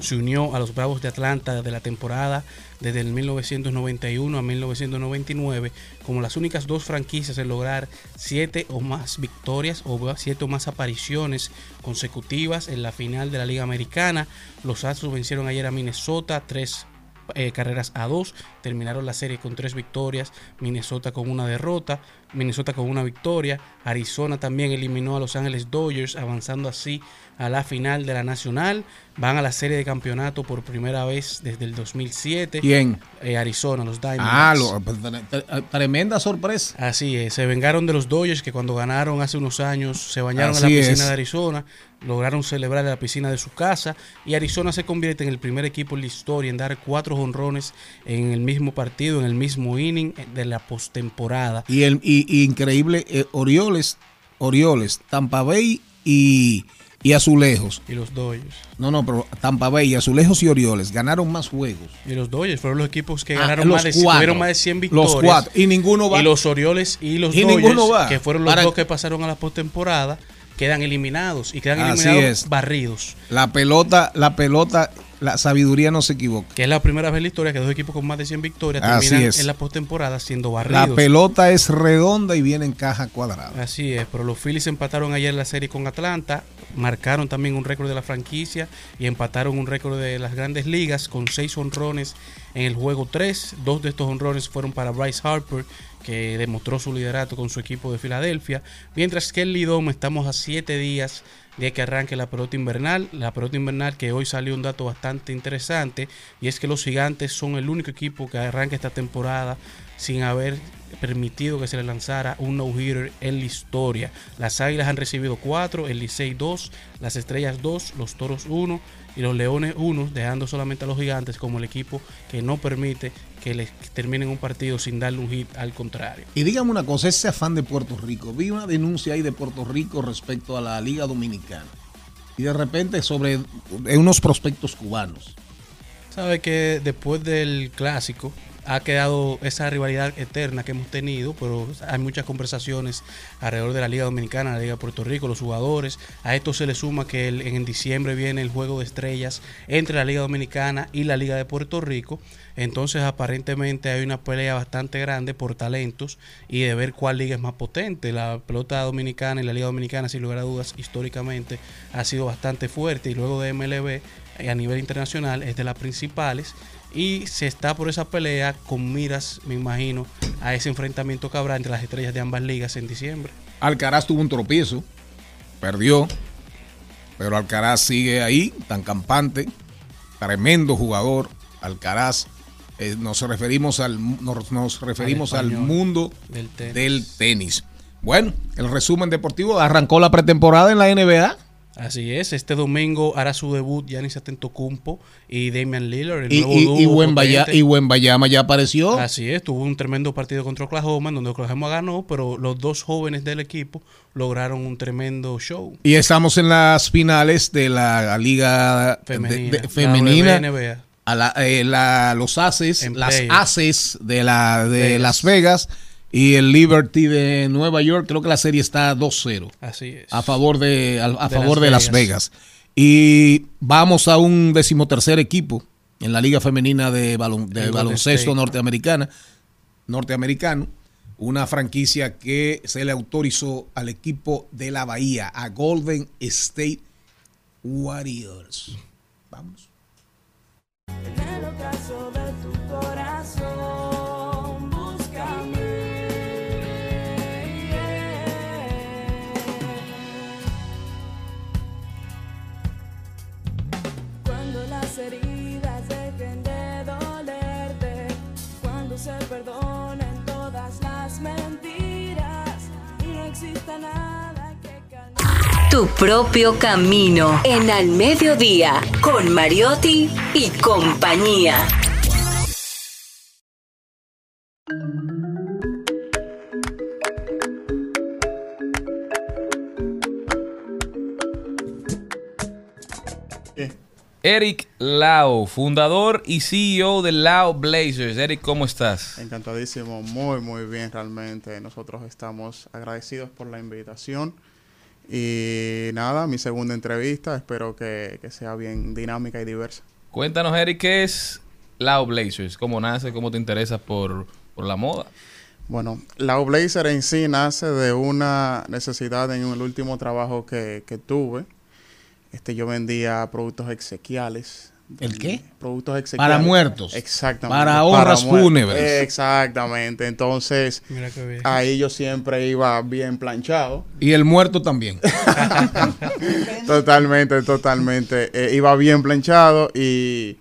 se unió a los Bravos de Atlanta de la temporada desde el 1991 a 1999 como las únicas dos franquicias en lograr siete o más victorias o siete o más apariciones consecutivas en la final de la Liga Americana. Los Astros vencieron ayer a Minnesota tres eh, carreras a dos. Terminaron la serie con tres victorias. Minnesota con una derrota. Minnesota con una victoria. Arizona también eliminó a Los Ángeles Dodgers, avanzando así a la final de la Nacional. Van a la serie de campeonato por primera vez desde el 2007. ¿Quién? Eh, Arizona, los Diamondbacks. Ah, lo- pues, tre- tre- tremenda sorpresa. Así es, se vengaron de los Dodgers que cuando ganaron hace unos años se bañaron en Así la piscina es. de Arizona, lograron celebrar en la piscina de su casa y Arizona se convierte en el primer equipo en la historia en dar cuatro jonrones en el mismo partido, en el mismo inning de la postemporada. Y, el, y, y increíble, eh, Orioles, Orioles, Tampa Bay y, y Azulejos. Y los Dodgers. No, no, pero Tampa Bay, Azulejos y Orioles ganaron más juegos. Y los Dodgers fueron los equipos que Ah, ganaron los más de, cuatro. tuvieron más de 100 Los victorias. cuatro. Y ninguno va. Y los Orioles y los Y Dodgers, ninguno va. que fueron los Para- dos que pasaron a la postemporada, quedan eliminados y quedan Así eliminados es. barridos. La pelota, la pelota, la sabiduría no se equivoca. Que es la primera vez en la historia que dos equipos con más de 100 victorias Así terminan es. en la postemporada siendo La barridos. pelota es redonda y viene en caja cuadrada. Así es, pero los Phillies empataron ayer la serie con Atlanta, marcaron también un récord de la franquicia y empataron un récord de las grandes ligas con seis honrones en el juego 3. Dos de estos honrones fueron para Bryce Harper, que demostró su liderato con su equipo de Filadelfia, mientras que el Lidom estamos a siete días de que arranque la pelota invernal. La pelota invernal que hoy salió un dato bastante interesante y es que los gigantes son el único equipo que arranca esta temporada sin haber permitido que se le lanzara un no-hitter en la historia. Las Águilas han recibido 4, el Licey 2, las Estrellas 2, los Toros 1 y los Leones 1, dejando solamente a los Gigantes como el equipo que no permite que les terminen un partido sin darle un hit al contrario. Y dígame una cosa, ese afán de Puerto Rico. Vi una denuncia ahí de Puerto Rico respecto a la Liga Dominicana. Y de repente sobre unos prospectos cubanos. Sabe que después del clásico ha quedado esa rivalidad eterna que hemos tenido, pero hay muchas conversaciones alrededor de la Liga Dominicana, la Liga de Puerto Rico, los jugadores. A esto se le suma que en diciembre viene el juego de estrellas entre la Liga Dominicana y la Liga de Puerto Rico. Entonces aparentemente hay una pelea bastante grande por talentos y de ver cuál liga es más potente. La pelota dominicana y la Liga Dominicana, sin lugar a dudas, históricamente ha sido bastante fuerte y luego de MLB eh, a nivel internacional es de las principales y se está por esa pelea con miras, me imagino, a ese enfrentamiento que habrá entre las estrellas de ambas ligas en diciembre. Alcaraz tuvo un tropiezo, perdió, pero Alcaraz sigue ahí, tan campante, tremendo jugador. Alcaraz, eh, nos referimos al, nos, nos referimos al, mundo del tenis. del tenis. Bueno, el resumen deportivo arrancó la pretemporada en la NBA. Así es, este domingo hará su debut Giannis Antetokounmpo y Damian Lillard, el Y, nuevo y, dúo y potente. y Wembayama ya apareció. Así es, tuvo un tremendo partido contra Oklahoma, en donde Oklahoma ganó, pero los dos jóvenes del equipo lograron un tremendo show. Y estamos en las finales de la liga Femenina. de- femenina. La WNBA. a la, eh, la- los aces, En las de, la, de Vegas. Las Vegas y el Liberty de Nueva York. Creo que la serie está 2-0 Así es. a favor de, a, a De favor Las de Las Vegas. Y vamos a un decimotercer equipo en la Liga Femenina de, balon- baloncesto State. norteamericana, norteamericano. Una franquicia que se le autorizó al equipo de la Bahía, a Golden State Warriors. Vamos. En el ocaso de tu corazón, heridas dejen de dolerte, cuando se perdonen todas las mentiras y no exista nada que calme. Tu propio camino en Al Mediodía con Mariotti y compañía. Eric Lau, fundador y CEO de Lau Blazers. Eric, ¿cómo estás? Encantadísimo, muy muy bien realmente. Nosotros estamos agradecidos por la invitación. Y nada, mi segunda entrevista, espero que, que sea bien dinámica y diversa. Cuéntanos, Eric, ¿qué es Lau Blazers? ¿Cómo nace? ¿Cómo te interesas por, por la moda? Bueno, la Blazer en sí nace de una necesidad en el último trabajo que, que tuve. Este, yo vendía productos exequiales ¿El qué? Productos exequiales. Para muertos. Exactamente. Para honras fúnebres. Exactamente. Entonces, Mira qué bien. ahí yo siempre iba bien planchado. Y el muerto también. <laughs> Totalmente, totalmente. Eh, iba bien planchado y,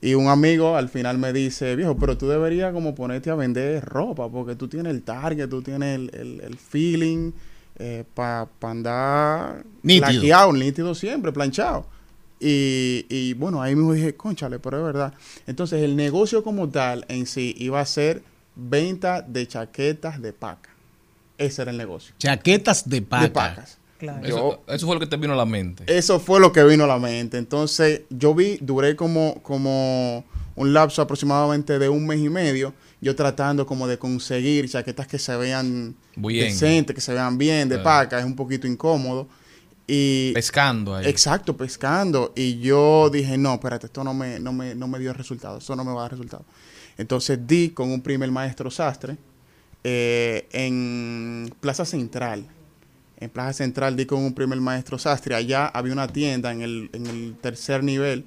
y un amigo al final me dice, viejo, pero tú deberías como ponerte a vender ropa porque tú tienes el target, tú tienes el, el- el feeling para andar Nítido. laqueado, nítido siempre, planchado. Y, y bueno, ahí mismo dije, conchale, pero es verdad. Entonces el negocio como tal en sí iba a ser venta de chaquetas de paca. Ese era el negocio. Chaquetas de paca. De pacas. Claro. Eso, eso fue lo que te vino a la mente. Eso fue lo que vino a la mente. Entonces, yo vi, duré como, como un lapso aproximadamente de un mes y medio, yo tratando como de conseguir chaquetas que se vean Bien. decentes, que se vean bien, de Claro. paca, es un poquito incómodo. Y Pescando ahí. Exacto, pescando. Y yo dije, no, espérate, esto no me, no me, no me dio resultado, esto no me va a dar resultado. Entonces di con un primer maestro sastre eh, en Plaza Central. En Plaza Central di con un primer maestro sastre. Allá había una tienda en el, en el tercer nivel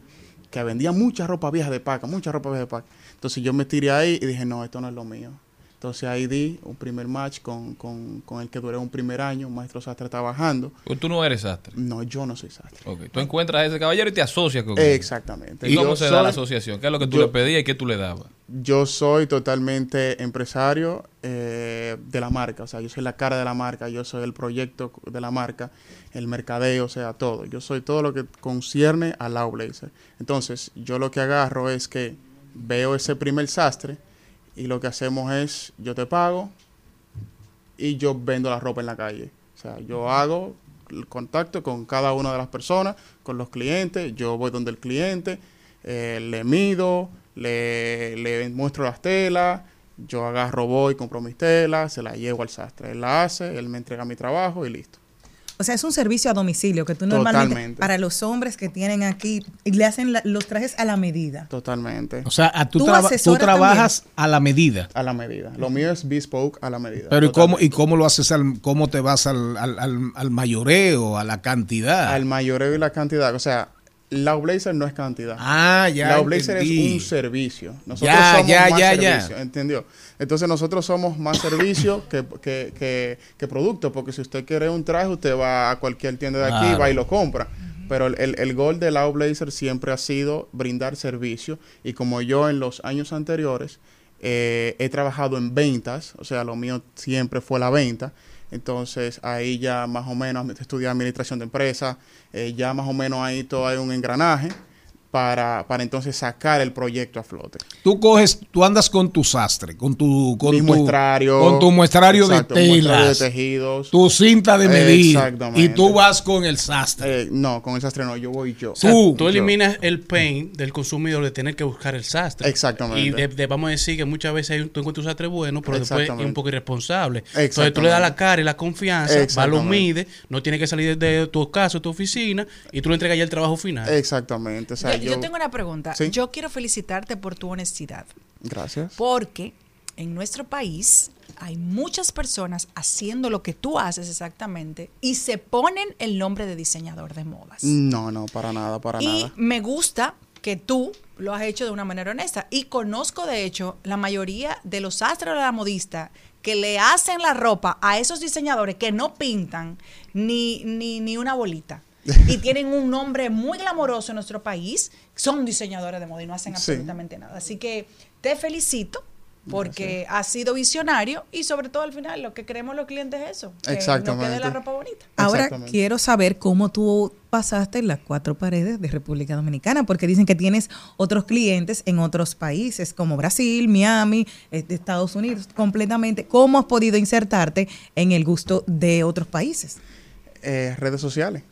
que vendía mucha ropa vieja de paca, mucha ropa vieja de paca. Entonces yo me tiré ahí y dije, no, esto no es lo mío. Entonces ahí di un primer match con, con, con el que duré un primer año, un maestro sastre trabajando. Pues Tú no eres sastre. No, yo no soy sastre. Ok, Tú encuentras a ese caballero y te asocias con él. Exactamente. ¿Y cómo se da la asociación? ¿Qué es lo que tú yo- le pedías y qué tú le dabas? Yo soy totalmente empresario eh, de la marca, o sea, yo soy la cara de la marca, yo soy el proyecto de la marca, el mercadeo, o sea, todo. Yo soy todo lo que concierne a Lau Blazer. Entonces, yo lo que agarro es que veo ese primer sastre y lo que hacemos es, yo te pago y yo vendo la ropa en la calle. O sea, yo hago el contacto con cada una de las personas, con los clientes, yo voy donde el cliente, eh, le mido, le, le muestro las telas, yo agarro, voy, compro mis telas, se las llevo al sastre. Él la hace, él me entrega mi trabajo y listo. O sea, es un servicio a domicilio que tú normalmente Totalmente. para los hombres que tienen aquí y le hacen la- los trajes a la medida. Totalmente. O sea, a tú, Tú traba- tú trabajas a la medida. A la medida. Lo mío es bespoke a la medida. Pero ¿y cómo. ¿y cómo lo haces? Al, ¿Cómo te vas al, al, al- al mayoreo, a la cantidad? Al mayoreo y la cantidad. O sea, la Blazer no es cantidad. ah, ya. la Blazer es un servicio. Nosotros Ya, somos ya, más ya, ya. servicio, ¿entendió? Entonces nosotros somos más servicio que, que, que, que producto, porque si usted quiere un traje, usted va a cualquier tienda de aquí, Claro. va y lo compra. Pero el, el, el gol de la Blazer siempre ha sido brindar servicio y como yo en los años anteriores eh, he trabajado en ventas, o sea, lo mío siempre fue la venta. Entonces ahí ya más o menos estudié administración de empresas, eh, ya más o menos ahí todo hay un engranaje para, para entonces sacar el proyecto a flote. Tú coges, tú andas con tu sastre, con tu, con Mi tu muestrario. con tu muestrario exacto, de un muestrario telas, de tejidos. tu cinta de medir, y tú vas con el sastre. Eh, no, con el sastre no, yo voy yo. O sea, Tú- tú, yo. eliminas el pain del consumidor de tener que buscar el sastre. Exactamente. Y de- de- vamos a decir que muchas veces hay un- tú encuentras un sastre bueno, pero después es un poco irresponsable. Entonces tú le das la cara y la confianza, va, lo mide, no tiene que salir de, de tu casa o tu oficina y tú le entregas ya el trabajo final. Exactamente. O sea, yo, tengo una pregunta. Sí. Yo quiero felicitarte por tu honestidad. Gracias. Porque en nuestro país hay muchas personas haciendo lo que tú haces exactamente y se ponen el nombre de diseñador de modas. No, no, para nada, para y nada. me gusta que tú lo has hecho de una manera honesta. Y conozco, de hecho, la mayoría de los sastres de la modista que le hacen la ropa a esos diseñadores que no pintan ni, ni, ni una bolita. <laughs> y tienen un nombre muy glamoroso en nuestro país. Son diseñadores de moda y no hacen Sí. absolutamente nada. Así que te felicito porque has sido visionario y sobre todo al final lo que queremos los clientes es eso. Que nos Exactamente. quede la ropa bonita. Ahora quiero saber cómo tú pasaste las cuatro paredes de República Dominicana, porque dicen que tienes otros clientes en otros países como Brasil, Miami, eh, Estados Unidos, completamente. ¿Cómo has podido insertarte en el gusto de otros países? Eh, redes sociales.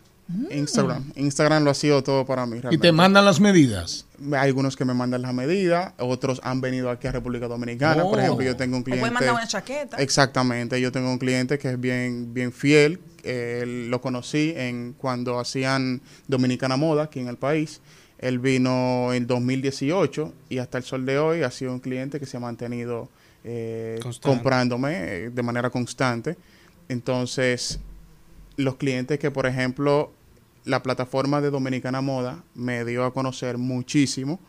Instagram. Instagram lo ha sido todo para mí. y te mandan las medidas. Hay algunos que me mandan las medidas, otros han venido aquí a República Dominicana. Por Oh. ejemplo, yo tengo un cliente. pueden mandar una chaqueta. Exactamente, yo tengo un cliente que es bien, bien fiel. eh, lo conocí en cuando hacían Dominicana Moda aquí en el país. Él vino en 2018 y hasta el sol de hoy ha sido un cliente que se ha mantenido eh, comprándome eh, de manera constante. Entonces, los clientes que, por ejemplo, la plataforma de Dominicana Moda me dio a conocer muchísimo.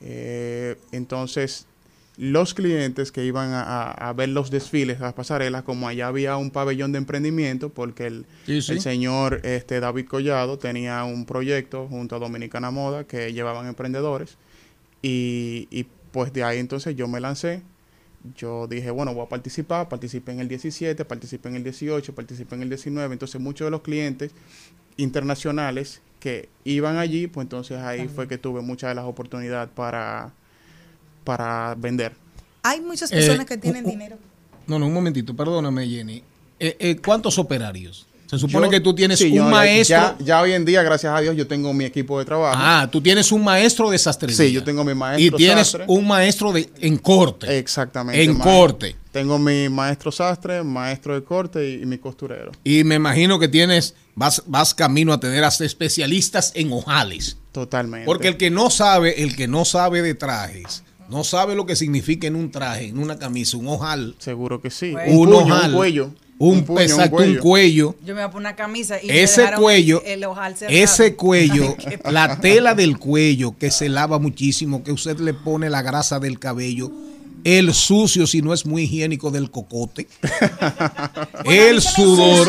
Eh, entonces, los clientes que iban a, ver los desfiles, las pasarelas, como allá había un pabellón de emprendimiento, porque el, Sí, sí. el señor este, David Collado tenía un proyecto junto a Dominicana Moda que llevaban emprendedores. Y, y, pues de ahí entonces yo me lancé. Yo dije, bueno, voy a participar. Participé en el 17, participé en el 18, participé en el 19. Entonces muchos de los clientes internacionales que iban allí, pues entonces ahí fue que tuve muchas de las oportunidades para, para vender. Hay muchas Eh, personas que tienen dinero. No, no, un momentito, perdóname, Jenny. Eh, eh, ¿Cuántos operarios? Se supone Yo- que tú tienes sí, un yo maestro. Ya, ya hoy en día, gracias a Dios, yo tengo mi equipo de trabajo. Ah, tú tienes un maestro de sastrería. Sí, yo tengo mi Y maestro tienes sastre. un maestro de en corte. Exactamente. En corte. Tengo mi maestro sastre, maestro de corte y, y mi costurero. Y me imagino que tienes, vas, vas camino a tener hasta especialistas en ojales. Totalmente. Porque el que no sabe, el que no sabe de trajes, no sabe lo que significa en un traje, en una camisa, un ojal. Seguro que sí. Un, Un puño, ojal. un cuello. Un, Un puño, un exacto, un cuello. cuello. Yo me voy a poner una camisa y Ese cuello, el, ese cuello, la tela del cuello que se lava muchísimo, que usted le pone la grasa del cabello, el sucio si no es muy higiénico del cocote, <laughs> Bueno, el sudor.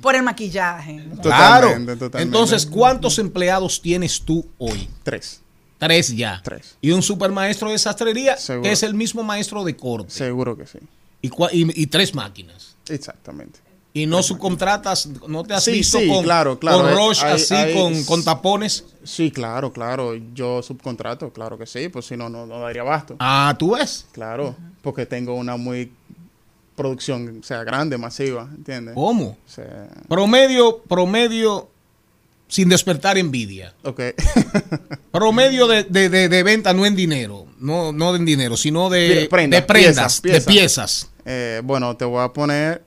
por el maquillaje. Claro. Totalmente, totalmente. Entonces, ¿cuántos empleados tienes tú hoy? Tres. Tres ya. Tres. Y un supermaestro de sastrería Seguro. que es el mismo maestro de corte. Seguro que sí. Y, y- y tres máquinas. Exactamente. Y no subcontratas, no te has Sí, visto sí, con, claro, claro. con Hay- Roche hay- así, hay- con, con tapones. Sí, claro, claro. Yo subcontrato, claro que sí, pues si no, no, no daría abasto. Ah, tú ves. Claro, porque tengo una muy producción, o sea, grande, masiva, ¿entiendes? ¿Cómo? O sea, Promedio, promedio, sin despertar envidia. ok. <laughs> Promedio de, de- de- de venta, no en dinero, no, no en dinero, sino de, prenda, de prendas, piezas, de piezas. Eh, bueno, te voy a poner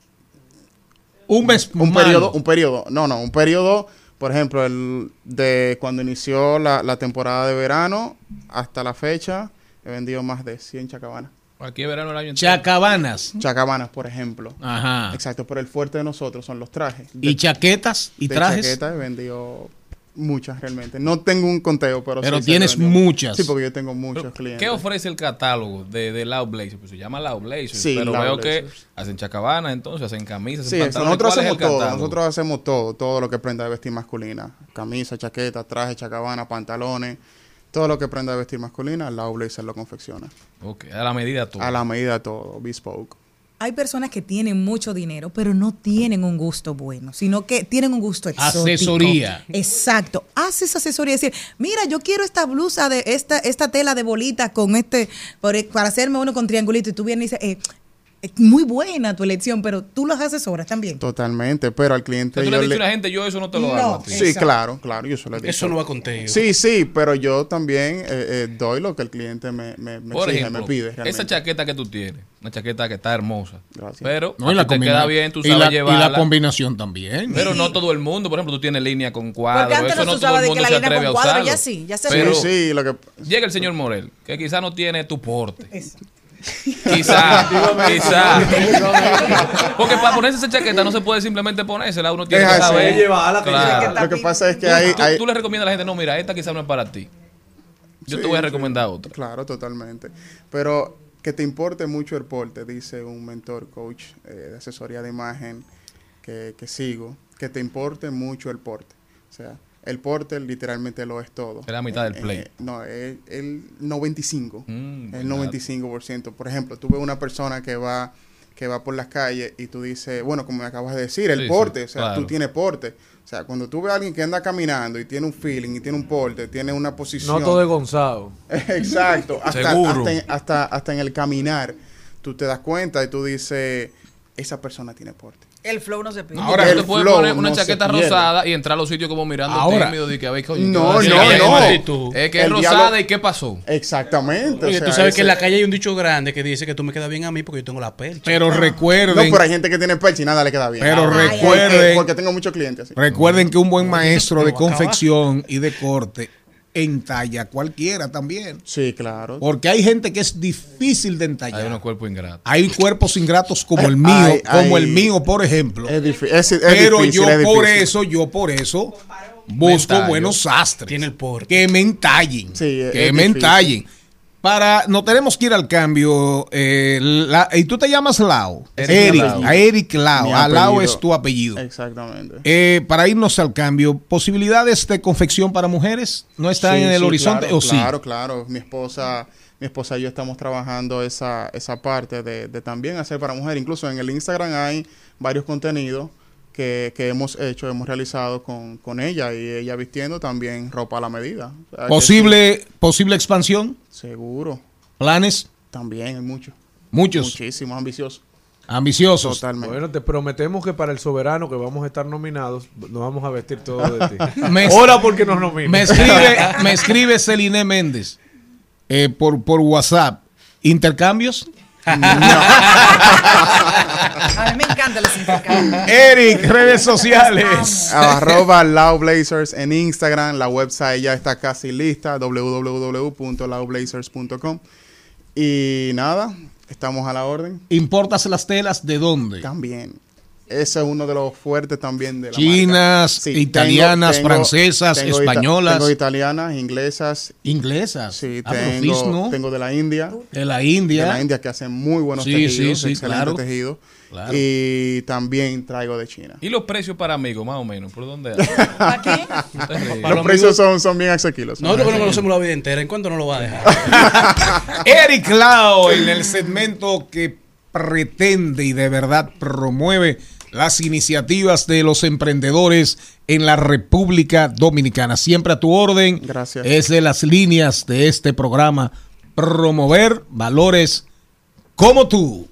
Un mes un malo. periodo, un periodo, no, no, un periodo, por ejemplo, el de cuando inició la, la temporada de verano hasta la fecha, he vendido más de 100 chacabanas. Aquí verano el año. Chacabanas. Chacabanas, por ejemplo. Ajá. Exacto, pero el fuerte de nosotros son los trajes. ¿Y chaquetas y de trajes? chaqueta he vendido muchas realmente. No tengo un conteo, pero Pero sí tienes muchas. Sí, porque yo tengo muchos clientes. ¿Qué ofrece el catálogo de, de Loud Blazer? Pues se llama Loud Blazer. Sí, pero Loud veo que hacen chacabanas, entonces hacen camisas, Sí, hacen eso, pantalones. nosotros ¿Cuál es el hacemos todo, catálogo? nosotros hacemos todo, todo lo que prenda de vestir masculina, camisa, chaqueta, traje, chacabana, pantalones, todo lo que prenda de vestir masculina, la Blazer lo confecciona. Ok, a la medida todo. A la medida de todo, bespoke. Hay personas que tienen mucho dinero, pero no tienen un gusto bueno, sino que tienen un gusto exótico. Asesoría. Exacto. Haces asesoría. Decir, mira, yo quiero esta blusa de esta, esta tela de bolitas con este, por- para hacerme uno con triangulito. Y tú vienes y dices, eh, es muy buena tu elección, pero tú las asesoras también. Totalmente, pero al cliente tú le yo le- a la gente, yo eso no te lo No. hago a ti. Sí, claro, claro, yo se lo he dicho. Eso no va contigo. Sí, sí, pero yo también eh, eh, doy lo que el cliente me, me, me Por exige, ejemplo, me pide. esa chaqueta que tú tienes, una chaqueta que está hermosa. Gracias. Pero No, y la te queda bien, tú y sabes la, y la combinación también. Pero no todo el mundo, por ejemplo, tú tienes línea con cuadros, Porque antes eso no todo el mundo que la se línea atreve a con cuadros, usarlo. ya sí, ya se Pero sí, sí, lo que llega el señor Morel, que quizás no tiene tu porte. Quizá, quizá. Porque para ponerse esa chaqueta no se puede simplemente ponérsela, uno tiene Es que así. saber. Llevarla, Claro. lo que pasa es que Tú, hay, tú- hay- tú le recomiendas a la gente, no, mira, esta quizás no es para ti. Yo te voy a sí. recomendar otra. Claro, totalmente. Pero que te importe mucho el porte, dice un mentor coach eh, de asesoría de imagen que, que sigo, que te importe mucho el porte. O sea, el porte literalmente lo es todo. Es la mitad del Eh, play. eh, no, es el 95. Mm, el buen 95%. Por ejemplo, tú ves una persona que va que va por las calles y tú dices, bueno, como me acabas de decir, el Sí, sí, porte, o sea, claro. tú tienes porte. O sea, cuando tú ves a alguien que anda caminando y tiene un feeling y tiene un porte, tiene una posición. No todo es Gonzalo. <laughs> Exacto. <laughs> Hasta, Seguro. Hasta, en, hasta, hasta en el caminar, tú te das cuenta y tú dices, esa persona tiene porte. El flow no se pide. Ahora tú El puedes flow poner una no chaqueta rosada y entrar a los sitios como mirando Ahora. tímido de que a ver, coño, No, ¿qué no, no. Es que es rosada y qué pasó. Exactamente. o Oye, sea, tú sabes que en la calle hay un dicho grande que dice que tú me quedas bien a mí porque yo tengo la percha. Pero No, recuerden, pero hay gente que tiene percha y nada le queda bien. pero Ahora, recuerden, porque, porque tengo muchos clientes. así. recuerden que un buen maestro de confección y de corte entalla cualquiera también. Sí, claro. Porque hay gente que es difícil de Hay entallar. unos cuerpos ingratos. Hay cuerpos ingratos como el mío, Ay, como ay. el mío, por ejemplo. Es, es- es Pero difícil, yo es por difícil. eso, yo por eso busco buenos sastres. Tiene el porte. Que me entallen. Sí, es- que es me difícil. entallen. Para, no tenemos que ir al cambio. eh, la- y tú te llamas Lao. Eric Eric, Lao. a Eric Lao. A Lao es tu apellido. Exactamente. Eh, para irnos al cambio, ¿posibilidades de confección para mujeres no están Sí, en el sí, horizonte claro, o sí? Claro, claro. Mi esposa, mi esposa y yo estamos trabajando esa, esa parte de, de también hacer para mujer. Incluso en el Instagram hay varios contenidos que, que hemos hecho, hemos realizado con, con ella y ella vistiendo también ropa a la medida. O sea, que ¿Posible, posible expansión? seguro. ¿Planes? También hay muchos. Muchos. Muchísimos ambiciosos. Ambiciosos. Totalmente. Bueno, te prometemos que para el soberano que vamos a estar nominados, nos vamos a vestir todo de ti. <laughs> Me- Ora porque nos nominan. Me escribe, me escribe Celine Méndez eh, por, por WhatsApp. ¿Intercambios? <laughs> A mí me encantan los intercambios. Eric, redes sociales. Arroba Blazers en Instagram. La website ya está casi lista. www.laublazers.com. Y nada, estamos a la orden. ¿Importas las telas de dónde? También. Ese es uno de los fuertes también de la Chinas, marca. Sí, italianas, tengo- francesas, tengo ita- españolas. tengo italianas, inglesas. Inglesas. Sí, Ah, tengo, tengo de la India. De la India. De la India que hacen muy buenos Sí, tejidos, sí, sí, excelente claro. tejido. Claro. Y también traigo de China. ¿Y los precios para amigos, más o menos? ¿Por dónde? ¿Para qué? <laughs> Los precios son, son bien asequibles. Nosotros que no conocemos la vida entera, ¿en cuánto no lo va a dejar? <laughs> Eric Lao en el segmento que pretende y de verdad promueve las iniciativas de los emprendedores en la República Dominicana. Siempre a tu orden. Gracias. Es de las líneas de este programa. Promover valores como tú.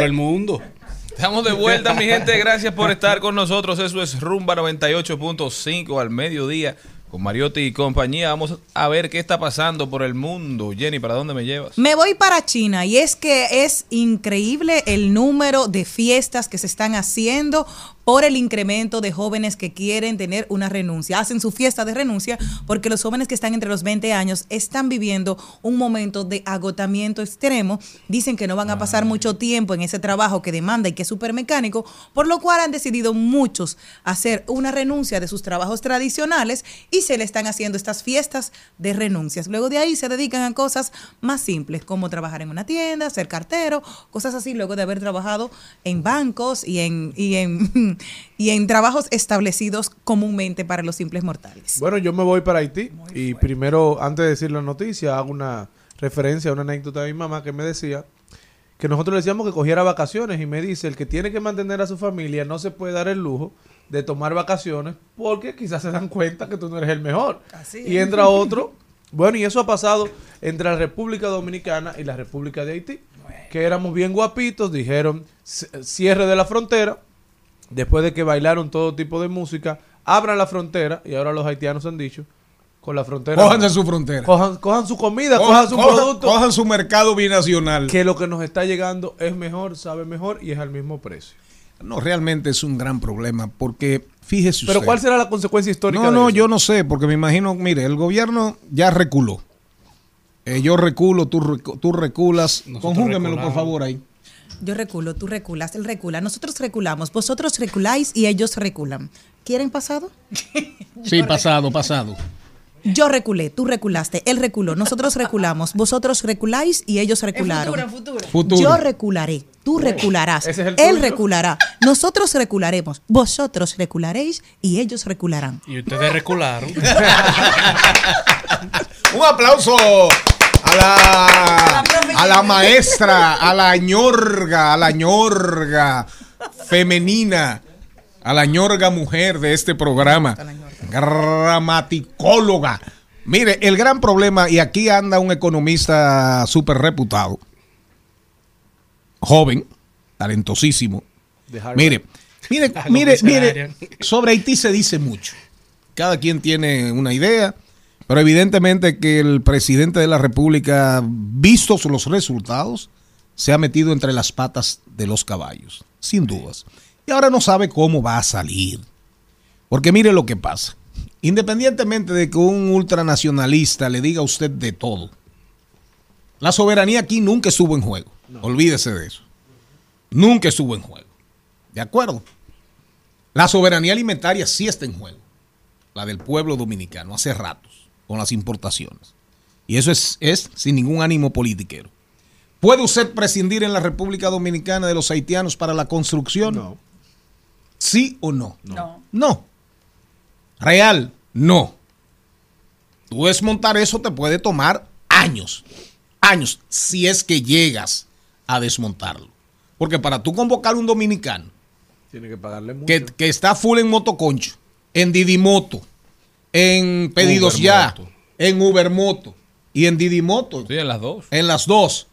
Por el mundo. Estamos de vuelta, mi gente. Gracias por estar con nosotros. Eso es Rumba 98.5 al mediodía con Mariotti y compañía. Vamos a ver qué está pasando por el mundo. Jenny, ¿para dónde me llevas? Me voy para China y es que es increíble el número de fiestas que se están haciendo por el incremento de jóvenes que quieren tener una renuncia. Hacen su fiesta de renuncia porque los jóvenes que están entre los 20 años están viviendo un momento de agotamiento extremo. Dicen que no van a pasar mucho tiempo en ese trabajo que demanda y que es súper mecánico, por lo cual han decidido muchos hacer una renuncia de sus trabajos tradicionales y se le están haciendo estas fiestas de renuncias. Luego de ahí se dedican a cosas más simples, como trabajar en una tienda, ser cartero, cosas así, luego de haber trabajado en bancos y en, y en, y en trabajos establecidos comúnmente para los simples mortales. Bueno, yo me voy para Haití y primero, antes de decir la noticia, hago una referencia a una anécdota de mi mamá que me decía que nosotros le decíamos que cogiera vacaciones y me dice, el que tiene que mantener a su familia no se puede dar el lujo de tomar vacaciones porque quizás se dan cuenta que tú no eres el mejor. y entra otro. Bueno, y eso ha pasado entre la República Dominicana y la República de Haití, que éramos bien guapitos, dijeron "C- cierre de la frontera, después de que bailaron todo tipo de música, abran la frontera, y ahora los haitianos han dicho, con la frontera. Cójanse su frontera. Cojan, cojan su comida, Cojan- cojan, su cojan- producto. cojan su mercado binacional. Que lo que nos está llegando es mejor, sabe mejor y es al mismo precio. No, realmente es un gran problema porque fíjese Pero usted. ¿cuál será la consecuencia histórica No, de no, eso? yo no sé, porque me imagino, mire, el gobierno ya reculó. Eh, yo reculo, tú, recu- tú reculas. Conjúguemelo, por favor, ahí. Yo reculo, tú reculas, él recula, nosotros reculamos, vosotros reculáis y ellos reculan. ¿Quieren pasado? <laughs> Sí, pasado, pasado. Yo reculé, tú reculaste, él reculó, nosotros reculamos, vosotros reculáis y ellos recularon. futuro. Futuro. Yo recularé, tú recularás, ese es el él tuyo. reculará, nosotros recularemos, vosotros recularéis y ellos recularán. Y ustedes recularon. <laughs> Un aplauso a la, a la maestra, a la ñorga, a la ñorga femenina, a la ñorga mujer de este programa, gramaticóloga. Mire, el gran problema, y aquí anda un economista súper reputado, joven, talentosísimo. Mire, mire, <laughs> mire, mire, sobre Haití se dice mucho. Cada quien tiene una idea, pero evidentemente que el presidente de la República, vistos los resultados, se ha metido entre las patas de los caballos, sin dudas. Y ahora no sabe cómo va a salir. Porque mire lo que pasa. Independientemente de que un ultranacionalista le diga a usted de todo, la soberanía aquí nunca estuvo en juego. Olvídese de eso. Nunca estuvo en juego. ¿De acuerdo? La soberanía alimentaria sí está en juego. La del pueblo dominicano, hace ratos, con las importaciones. Y eso es, es sin ningún ánimo politiquero. ¿Puede usted prescindir en la República Dominicana de los haitianos para la construcción? No. ¿Sí o no? No. No. Real, no. Tú desmontar eso te puede tomar años. Años, si es que llegas a desmontarlo. Porque para tú convocar un dominicano Tiene que pagarle mucho. que, que está full en motoconcho, en Didimoto, en Pedidos Ya, Ubermoto. en Ubermoto y en Didimoto, Sí, en las dos. en las dos,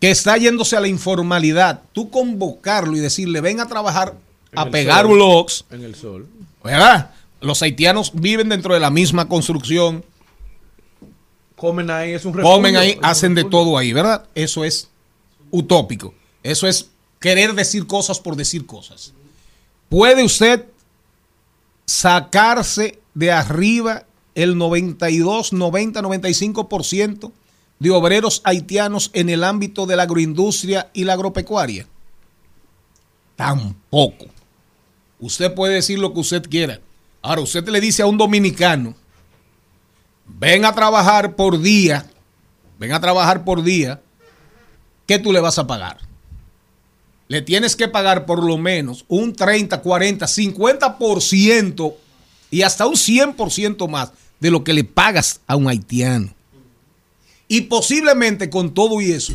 que está yéndose a la informalidad, tú convocarlo y decirle, ven a trabajar En a pegar sol. blogs, En el sol. ¿verdad? Los haitianos viven dentro de la misma construcción, Comen ahí, es un refugio. comen ahí, hacen de todo ahí, ¿verdad? Eso es utópico. Eso es querer decir cosas por decir cosas. ¿Puede usted sacarse de arriba el 92, 90, 95% de obreros haitianos en el ámbito de la agroindustria y la agropecuaria? Tampoco. Usted puede decir lo que usted quiera. Ahora, usted le dice a un dominicano, ven a trabajar por día, ven a trabajar por día, ¿qué tú le vas a pagar? Le tienes que pagar por lo menos un 30, 40, 50% y hasta un 100% más de lo que le pagas a un haitiano. Y posiblemente con todo y eso,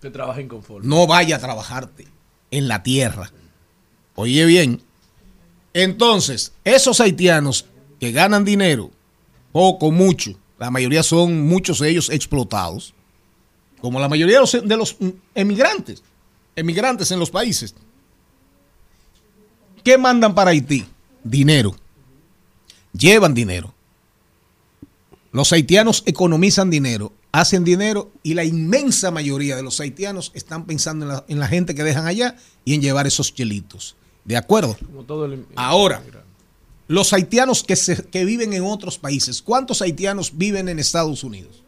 Que trabaja inconforme. no vaya a trabajarte en la tierra. Oye bien, entonces, esos haitianos que ganan dinero, poco, mucho, la mayoría son muchos de ellos explotados, como la mayoría de los, de los emigrantes, emigrantes en los países. ¿Qué mandan para Haití? Dinero. Llevan dinero. Los haitianos economizan dinero, hacen dinero y la inmensa mayoría de los haitianos están pensando en la, en la gente que dejan allá y en llevar esos chelitos. ¿De acuerdo? Como todo el- Ahora, los haitianos que, se- que viven en otros países, ¿cuántos haitianos viven en Estados Unidos?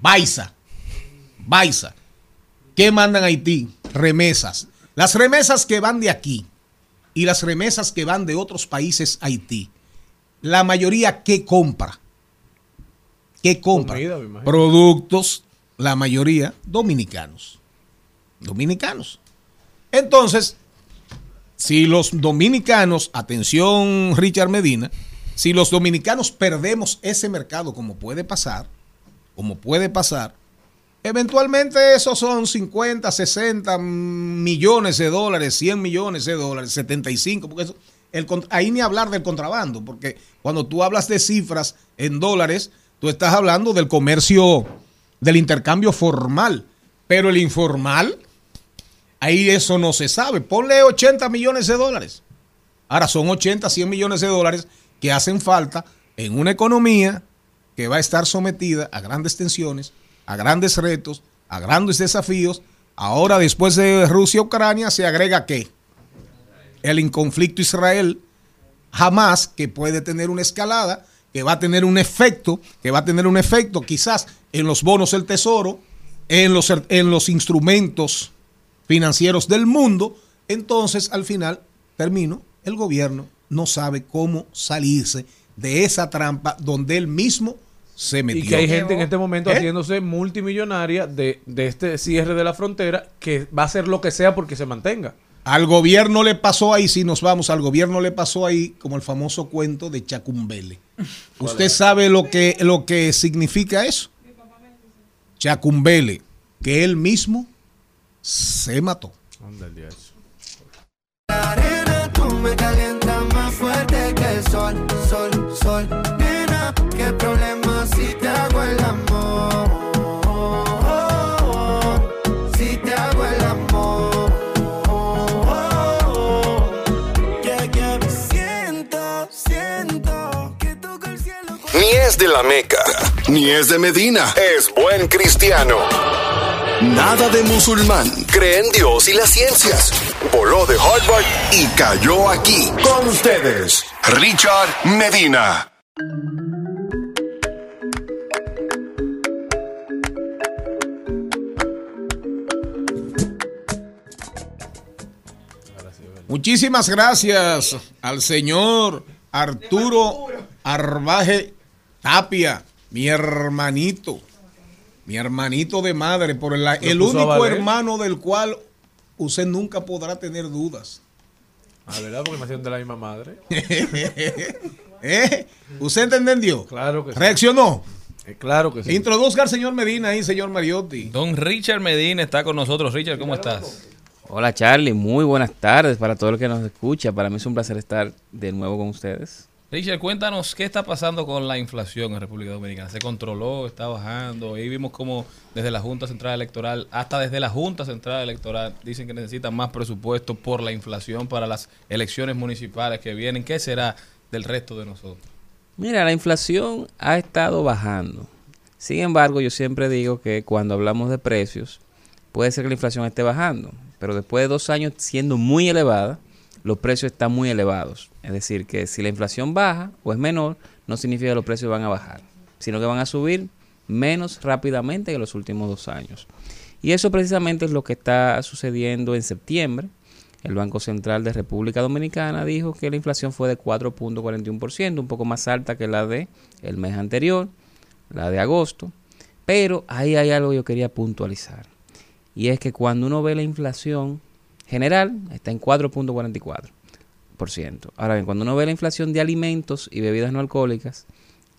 Baiza, Baiza. ¿Qué mandan a Haití? Remesas. Las remesas que van de aquí y las remesas que van de otros países a Haití, la mayoría ¿qué compra? ¿Qué compra? Comida. Productos, la mayoría dominicanos. Dominicanos. Entonces, si los dominicanos, atención Richard Medina, si los dominicanos perdemos ese mercado como puede pasar, como puede pasar, eventualmente esos son 50, 60 millones de dólares, 100 millones de dólares, 75, porque eso, ahí ni hablar del contrabando, porque cuando tú hablas de cifras en dólares, tú estás hablando del comercio, del intercambio formal, pero el informal, ahí eso no se sabe. Ponle 80 millones de dólares. Ahora son 80, 100 millones de dólares que hacen falta en una economía que va a estar sometida a grandes tensiones, a grandes retos, a grandes desafíos. Ahora, después de Rusia-Ucrania, se agrega qué? El conflicto Israel, jamás que puede tener una escalada, que va a tener un efecto, que va a tener un efecto quizás en los bonos del tesoro, en los, en los instrumentos financieros del mundo. Entonces, al final, termino, el gobierno no sabe cómo salirse de esa trampa donde él mismo se metió. Y que hay gente en este momento ¿Eh? haciéndose multimillonaria de, de este cierre de la frontera que va a hacer lo que sea porque se mantenga. Al gobierno le pasó ahí, si nos vamos, al gobierno le pasó ahí como el famoso cuento de Chacumbele. <laughs> ¿Usted sabe lo que, lo que significa eso? Chacumbele, que él mismo se mató. La es de la Meca, ni es de Medina. Es buen cristiano. Nada de musulmán. Cree en Dios y las ciencias. Voló de Harvard y cayó aquí. Con ustedes, Richard Medina. Muchísimas gracias al señor Arturo Arbaje Tapia, mi hermanito, mi hermanito de madre, por el, único hermano del cual usted nunca podrá tener dudas. Ah, ¿verdad? Porque nacieron de la misma madre. <laughs> ¿Eh? ¿Usted entendió? Claro que sí. ¿Reaccionó? Eh, claro que sí. Introduzca al señor Medina ahí, señor Mariotti. Don Richard Medina está con nosotros. Richard, ¿cómo estás? Hola Charlie, muy buenas tardes para todo el que nos escucha. Para mí es un placer estar de nuevo con ustedes. Richard, cuéntanos qué está pasando con la inflación en República Dominicana. ¿Se controló? ¿Está bajando? Ahí vimos como desde la Junta Central Electoral, hasta desde la Junta Central Electoral, dicen que necesitan más presupuesto por la inflación para las elecciones municipales que vienen. ¿Qué será del resto de nosotros? Mira, la inflación ha estado bajando. Sin embargo, yo siempre digo que cuando hablamos de precios, puede ser que la inflación esté bajando, pero después de dos años siendo muy elevada, los precios están muy elevados. Es decir, que si la inflación baja o es menor, no significa que los precios van a bajar, sino que van a subir menos rápidamente que los últimos dos años. Y eso precisamente es lo que está sucediendo en septiembre. El Banco Central de República Dominicana dijo que la inflación fue de 4.41%, un poco más alta que la de el mes anterior, la de agosto. Pero ahí hay algo que yo quería puntualizar. Y es que cuando uno ve la inflación general, está en 4.44%. Ahora bien, cuando uno ve la inflación de alimentos y bebidas no alcohólicas,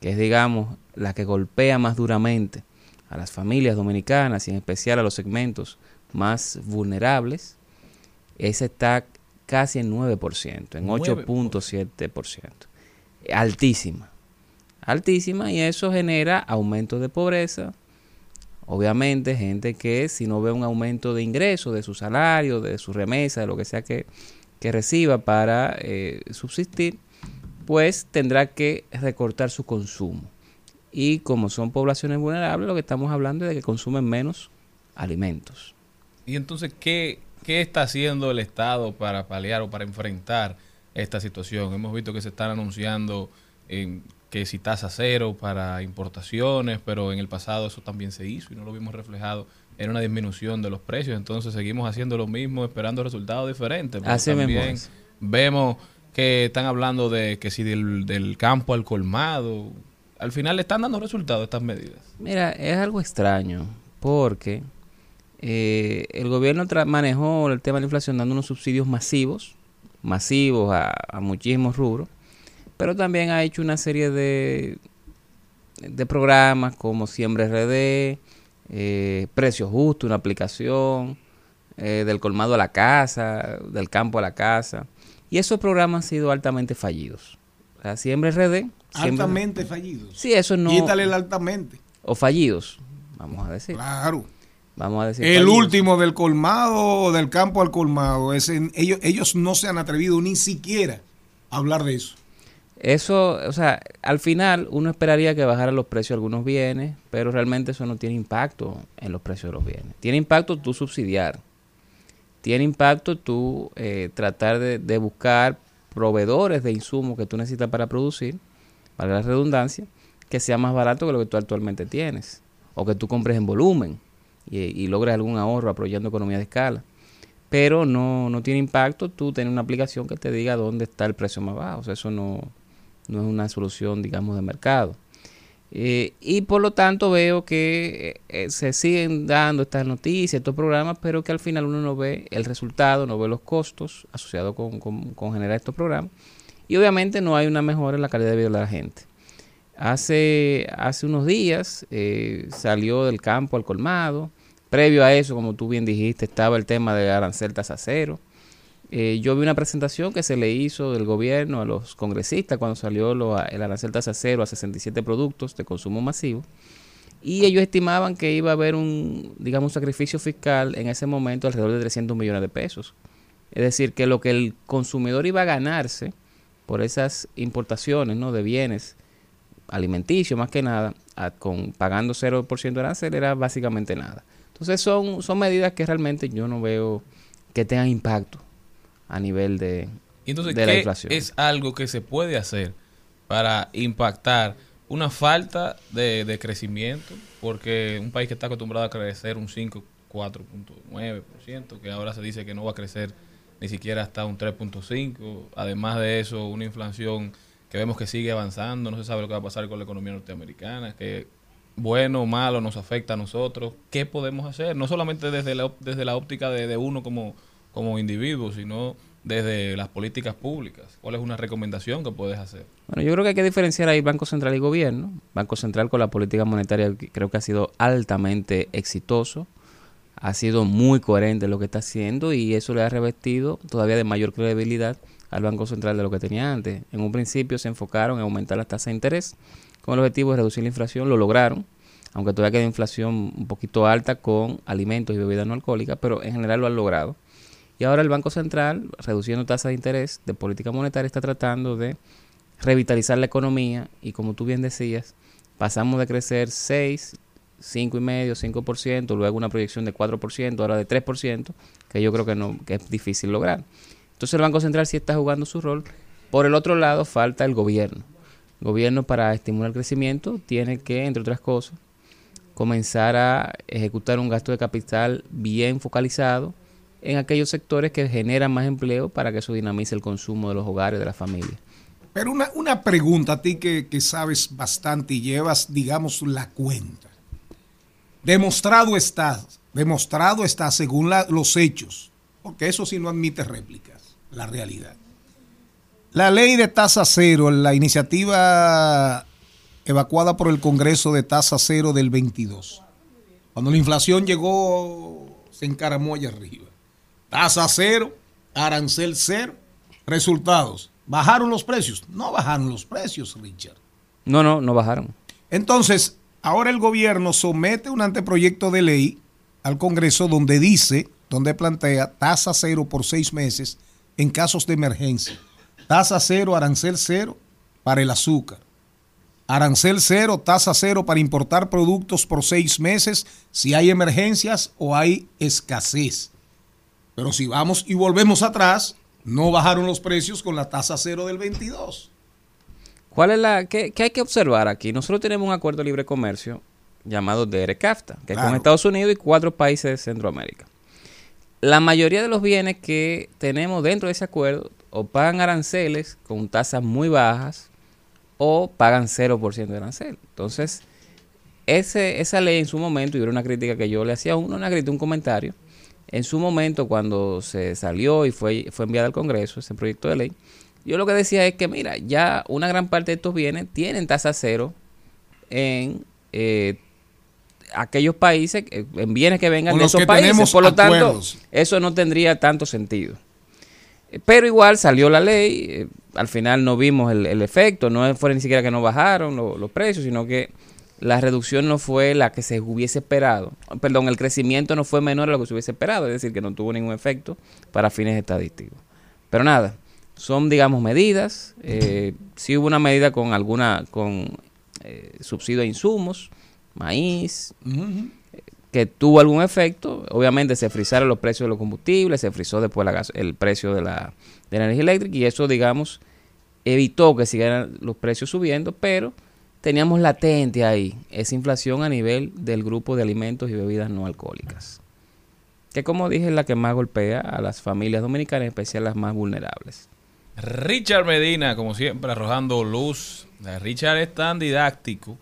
que es, digamos, la que golpea más duramente a las familias dominicanas y en especial a los segmentos más vulnerables, esa está casi en 9%, en 8.7%. Altísima. Altísima y eso genera aumentos de pobreza. Obviamente, gente que si no ve un aumento de ingresos, de su salario, de su remesa, de lo que sea que, que reciba para eh, subsistir, pues tendrá que recortar su consumo. Y como son poblaciones vulnerables, lo que estamos hablando es de que consumen menos alimentos. Y entonces, ¿qué, qué está haciendo el Estado para paliar o para enfrentar esta situación? Hemos visto que se están anunciando en que si tasa cero para importaciones, pero en el pasado eso también se hizo y no lo vimos reflejado en una disminución de los precios. Entonces seguimos haciendo lo mismo, esperando resultados diferentes. Así también vemos que están hablando de que si del, del campo al colmado, al final le están dando resultados estas medidas. Mira, es algo extraño porque eh, el gobierno tra- manejó el tema de la inflación dando unos subsidios masivos, masivos a, a muchísimos rubros, pero también ha hecho una serie de, de programas como Siembra RD, eh, Precio Justo, una aplicación, eh, del colmado a la casa, del campo a la casa, y esos programas han sido altamente fallidos. O sea, Siembra RD... Altamente fallidos. Sí, eso no... Quítale el altamente. O fallidos, vamos a decir. Claro. Vamos a decir. El fallidos. último del colmado del campo al colmado. ellos, ellos no se han atrevido ni siquiera a hablar de eso. Eso, o sea, al final uno esperaría que bajaran los precios de algunos bienes, pero realmente eso no tiene impacto en los precios de los bienes. Tiene impacto tú subsidiar. Tiene impacto tú eh, tratar de, de buscar proveedores de insumos que tú necesitas para producir, valga la redundancia, que sea más barato que lo que tú actualmente tienes. O que tú compres en volumen y, y logres algún ahorro apoyando economía de escala. Pero no, no tiene impacto tú tener una aplicación que te diga dónde está el precio más bajo. O sea, eso no, no es una solución, digamos, de mercado. Eh, y por lo tanto veo que eh, eh, se siguen dando estas noticias, estos programas, pero que al final uno no ve el resultado, no ve los costos asociados con, con- con generar estos programas. Y obviamente no hay una mejora en la calidad de vida de la gente. Hace, hace unos días salió del campo al colmado. Previo a eso, como tú bien dijiste, estaba el tema de arancel tasa cero. Eh, yo vi una presentación que se le hizo del gobierno a los congresistas cuando salió el arancel tasa cero a 67 productos de consumo masivo. Y ellos estimaban que iba a haber un, digamos, un sacrificio fiscal en ese momento alrededor de 300 millones de pesos. Es decir, que lo que el consumidor iba a ganarse por esas importaciones ¿no? de bienes alimenticios, más que nada, con, pagando 0% de arancel, era básicamente nada. Entonces son, son medidas que realmente yo no veo que tengan impacto a nivel de, Y entonces, de la ¿qué inflación. es algo que se puede hacer para impactar una falta de, de crecimiento? Porque un país que está acostumbrado a crecer un 5, 4.9%, que ahora se dice que no va a crecer ni siquiera hasta un 3.5%. Además de eso, una inflación que vemos que sigue avanzando, no se sabe lo que va a pasar con la economía norteamericana, que bueno o malo nos afecta a nosotros. ¿Qué podemos hacer? No solamente desde la, desde la óptica de, de uno como, como individuo, sino desde las políticas públicas. ¿Cuál es una recomendación que puedes hacer? Bueno, yo creo que hay que diferenciar ahí Banco Central y Gobierno. Banco Central con la política monetaria creo que ha sido altamente exitoso, ha sido muy coherente en lo que está haciendo y eso le ha revestido todavía de mayor credibilidad al Banco Central de lo que tenía antes. En un principio se enfocaron en aumentar las tasas de interés con el objetivo de reducir la inflación, lo lograron, aunque todavía queda inflación un poquito alta con alimentos y bebidas no alcohólicas, pero en general lo han logrado. Y ahora el Banco Central, reduciendo tasas de interés de política monetaria, está tratando de revitalizar la economía y como tú bien decías, pasamos de crecer 6, 5,5, 5%, luego una proyección de 4%, ahora de 3%, que yo creo que no que es difícil lograr. Entonces el Banco Central sí está jugando su rol. Por el otro lado, falta el gobierno. El gobierno para estimular el crecimiento tiene que, entre otras cosas, comenzar a ejecutar un gasto de capital bien focalizado en aquellos sectores que generan más empleo para que eso dinamice el consumo de los hogares, de las familias. Pero una, una pregunta a ti que, que sabes bastante y llevas, digamos, la cuenta. Demostrado está, demostrado está según los hechos, porque eso sí no admite réplicas, la realidad. La ley de tasa cero, la iniciativa evacuada por el Congreso de tasa cero del 22. Cuando la inflación llegó, se encaramó allá arriba. Tasa cero, arancel cero. Resultados. ¿Bajaron los precios? No bajaron los precios, Richard. No, no, no bajaron. Entonces, ahora el gobierno somete un anteproyecto de ley al Congreso donde dice, donde plantea tasa cero por seis meses en casos de emergencia. Tasa cero, arancel cero para el azúcar. Arancel cero, tasa cero para importar productos por seis meses si hay emergencias o hay escasez. Pero si vamos y volvemos atrás, no bajaron los precios con la tasa cero del 22. ¿Cuál es la qué, qué hay que observar aquí? Nosotros tenemos un acuerdo de libre comercio llamado DRCAFTA, que es con. Estados Unidos y cuatro países de Centroamérica. La mayoría de los bienes que tenemos dentro de ese acuerdo o pagan aranceles con tasas muy bajas o pagan 0% de arancel. Entonces, ese, esa ley en su momento, y era una crítica que yo le hacía a uno, una crítica, un comentario, en su momento cuando se salió y fue, fue enviada al Congreso ese proyecto de ley, yo lo que decía es que, mira, ya una gran parte de estos bienes tienen tasa cero en eh, aquellos países, que- en bienes que vengan de esos países. Por lo tanto, eso no tendría tanto sentido. Eh, Pero igual salió la ley, eh, al final no vimos el, el efecto, no fue ni siquiera que no bajaron lo- los precios, sino que la reducción no fue la que se hubiese esperado. Perdón, el crecimiento no fue menor a lo que se hubiese esperado, es decir, que no tuvo ningún efecto para fines estadísticos. Pero nada, son, digamos, medidas. Eh, sí hubo una medida con alguna, con eh, subsidio a insumos, maíz, que tuvo algún efecto. Obviamente se frizaron los precios de los combustibles, se frizó después la gas- el precio de la, de la energía eléctrica y eso, digamos, evitó que siguieran los precios subiendo, pero teníamos latente ahí esa inflación a nivel del grupo de alimentos y bebidas no alcohólicas. Que como dije es la que más golpea a las familias dominicanas, en especial las más vulnerables. Richard Medina, como siempre, arrojando luz. Eh, Richard es tan didáctico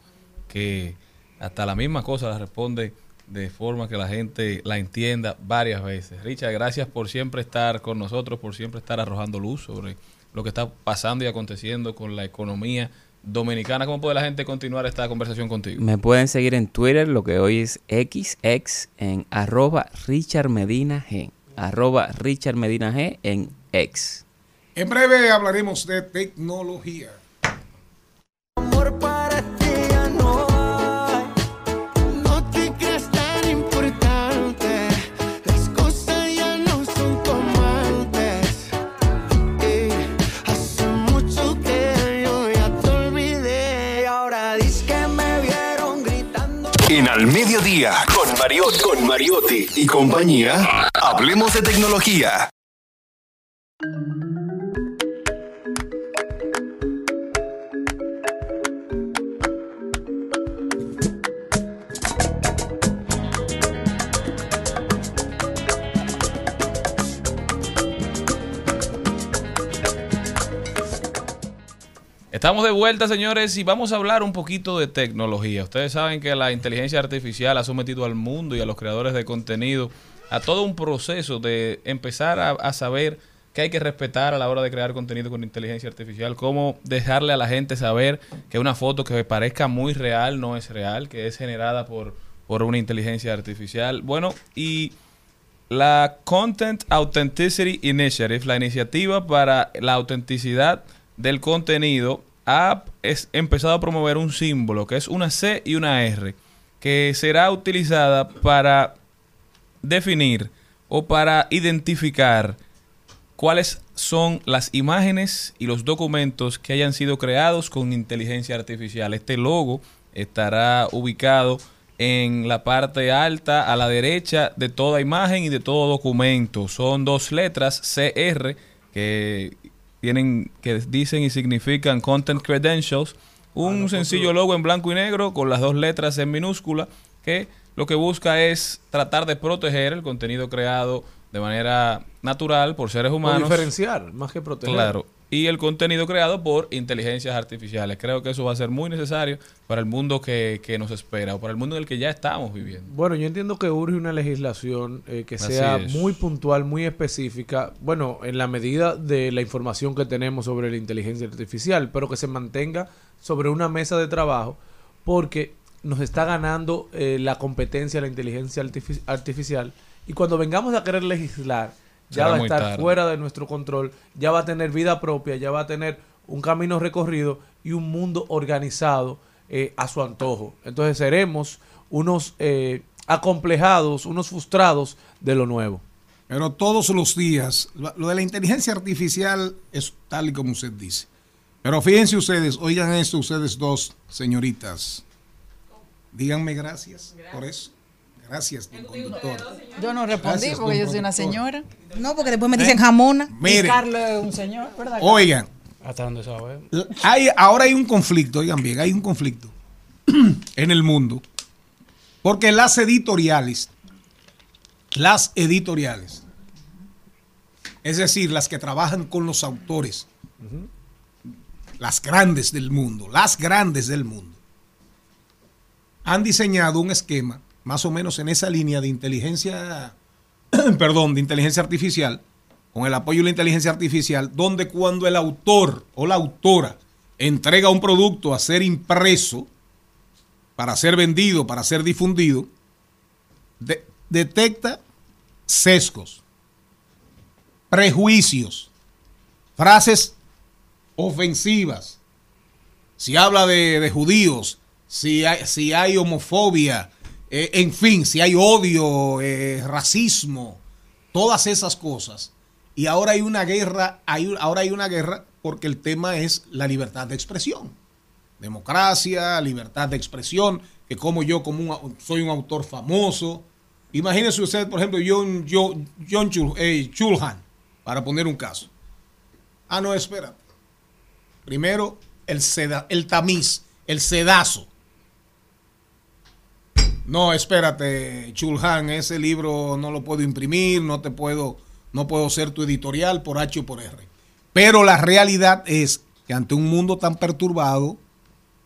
que hasta la misma cosa la responde de forma que la gente la entienda varias veces. Richard, gracias por siempre estar con nosotros, por siempre estar arrojando luz sobre lo que está pasando y aconteciendo con la economía dominicana. ¿Cómo puede la gente continuar esta conversación contigo? Me pueden seguir en Twitter, lo que hoy es XX, en arroba Richard Medina G. Arroba Richard Medina G en X. En breve hablaremos de tecnología. En Al Mediodía, con Mariotti, con Mariotti y compañía, hablemos de tecnología. Estamos de vuelta, señores, y vamos a hablar un poquito de tecnología. Ustedes saben que la inteligencia artificial ha sometido al mundo y a los creadores de contenido a todo un proceso de empezar a, saber que hay que respetar a la hora de crear contenido con inteligencia artificial, cómo dejarle a la gente saber que una foto que parezca muy real no es real, que es generada por, por una inteligencia artificial. Bueno, y la Content Authenticity Initiative, la iniciativa para la autenticidad del contenido, ha es- empezado a promover un símbolo que es una C y una R, que será utilizada para definir o para identificar cuáles son las imágenes y los documentos que hayan sido creados con inteligencia artificial. Este logo estará ubicado en la parte alta a la derecha de toda imagen y de todo documento. Son dos letras CR que tienen que dicen y significan Content Credentials, un sencillo logo en blanco y negro con las dos letras en minúscula que lo que busca es tratar de proteger el contenido creado de manera natural por seres O humanos. diferenciar, más que proteger. Claro. Y el contenido creado por inteligencias artificiales. Creo que eso va a ser muy necesario para el mundo que, que nos espera o para el mundo en el que ya estamos viviendo. Bueno, yo entiendo que urge una legislación eh, que Así sea es. muy puntual, muy específica, bueno, en la medida de la información que tenemos sobre la inteligencia artificial, pero que se mantenga sobre una mesa de trabajo, porque nos está ganando eh, la competencia de la inteligencia artifici- artificial, y cuando vengamos a querer legislar, ya va a estar tarde. fuera de nuestro control, ya va a tener vida propia, ya va a tener un camino recorrido y un mundo organizado eh, a su antojo. Entonces seremos unos eh, acomplejados, unos frustrados de lo nuevo. Pero todos los días, lo lo de la inteligencia artificial es tal y como usted dice. Pero fíjense ustedes, oigan esto ustedes dos, señoritas. Díganme gracias, por eso. Gracias, don conductor. Yo no respondí Gracias, porque yo soy una señora. No, porque después me dicen jamona. Mire. Y Carlos es un señor, ¿verdad? Oigan, Hasta donde sabe. hay, ahora hay un conflicto, oigan bien, hay un conflicto <clears throat> en el mundo. Porque las editoriales, las editoriales, es decir, las que trabajan con los autores, las grandes del mundo, las grandes del mundo, han diseñado un esquema más o menos en esa línea de inteligencia, <clears throat> perdón, de inteligencia artificial, con el apoyo de la inteligencia artificial, donde cuando el autor o la autora entrega un producto a ser impreso, para ser vendido, para ser difundido, de- detecta sesgos, prejuicios, frases ofensivas. Si habla de, judíos, si hay homofobia, eh, en fin, si hay odio, eh, racismo, todas esas cosas. Y ahora hay una guerra, hay, ahora hay una guerra porque el tema es la libertad de expresión. Democracia, libertad de expresión, que como yo como un soy un autor famoso. Imagínese usted, por ejemplo, John, John, John eh, Chulhan, para poner un caso. Ah, no, espérate. Primero, el, seda, el tamiz, el sedazo. No, espérate, Chulhan, ese libro no lo puedo imprimir, no te puedo, no puedo ser tu editorial por H o por R. Pero la realidad es que ante un mundo tan perturbado,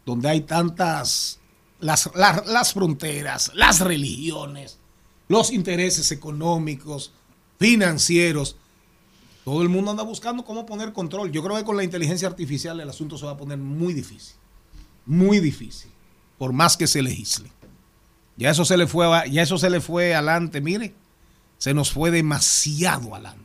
donde hay tantas las, la- las fronteras, las religiones, los intereses económicos, financieros. Todo el mundo anda buscando cómo poner control. Yo creo que con la inteligencia artificial el asunto se va a poner muy difícil. Muy difícil. Por más que se legisle. Ya eso se le fue, ya eso se le fue adelante, mire. Se nos fue demasiado adelante.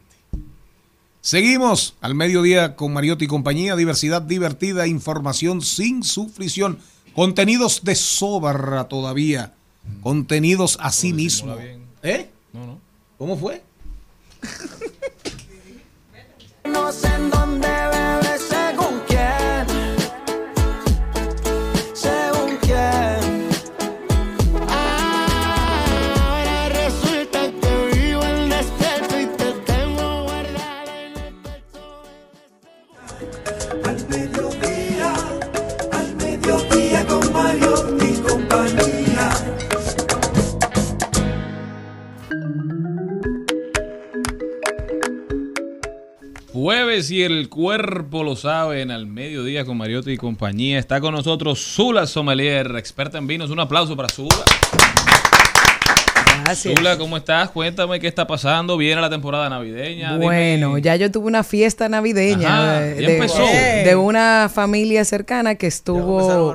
Seguimos al mediodía con Mariotti y compañía. Diversidad divertida, información sin sufrición. Contenidos de sobra todavía. Contenidos a sí mismo. ¿Eh? No, no. ¿Cómo fue? <laughs> No sé en dónde Jueves y el cuerpo lo sabe en al mediodía con Mariotti y compañía. Está con nosotros Zula Sommelier, experta en vinos. Un aplauso para Zula. Gracias. Zula, ¿cómo estás? Cuéntame qué está pasando. Viene la temporada navideña. Dime- Bueno, ya yo tuve una fiesta navideña Ajá, de, empezó. de una familia cercana que estuvo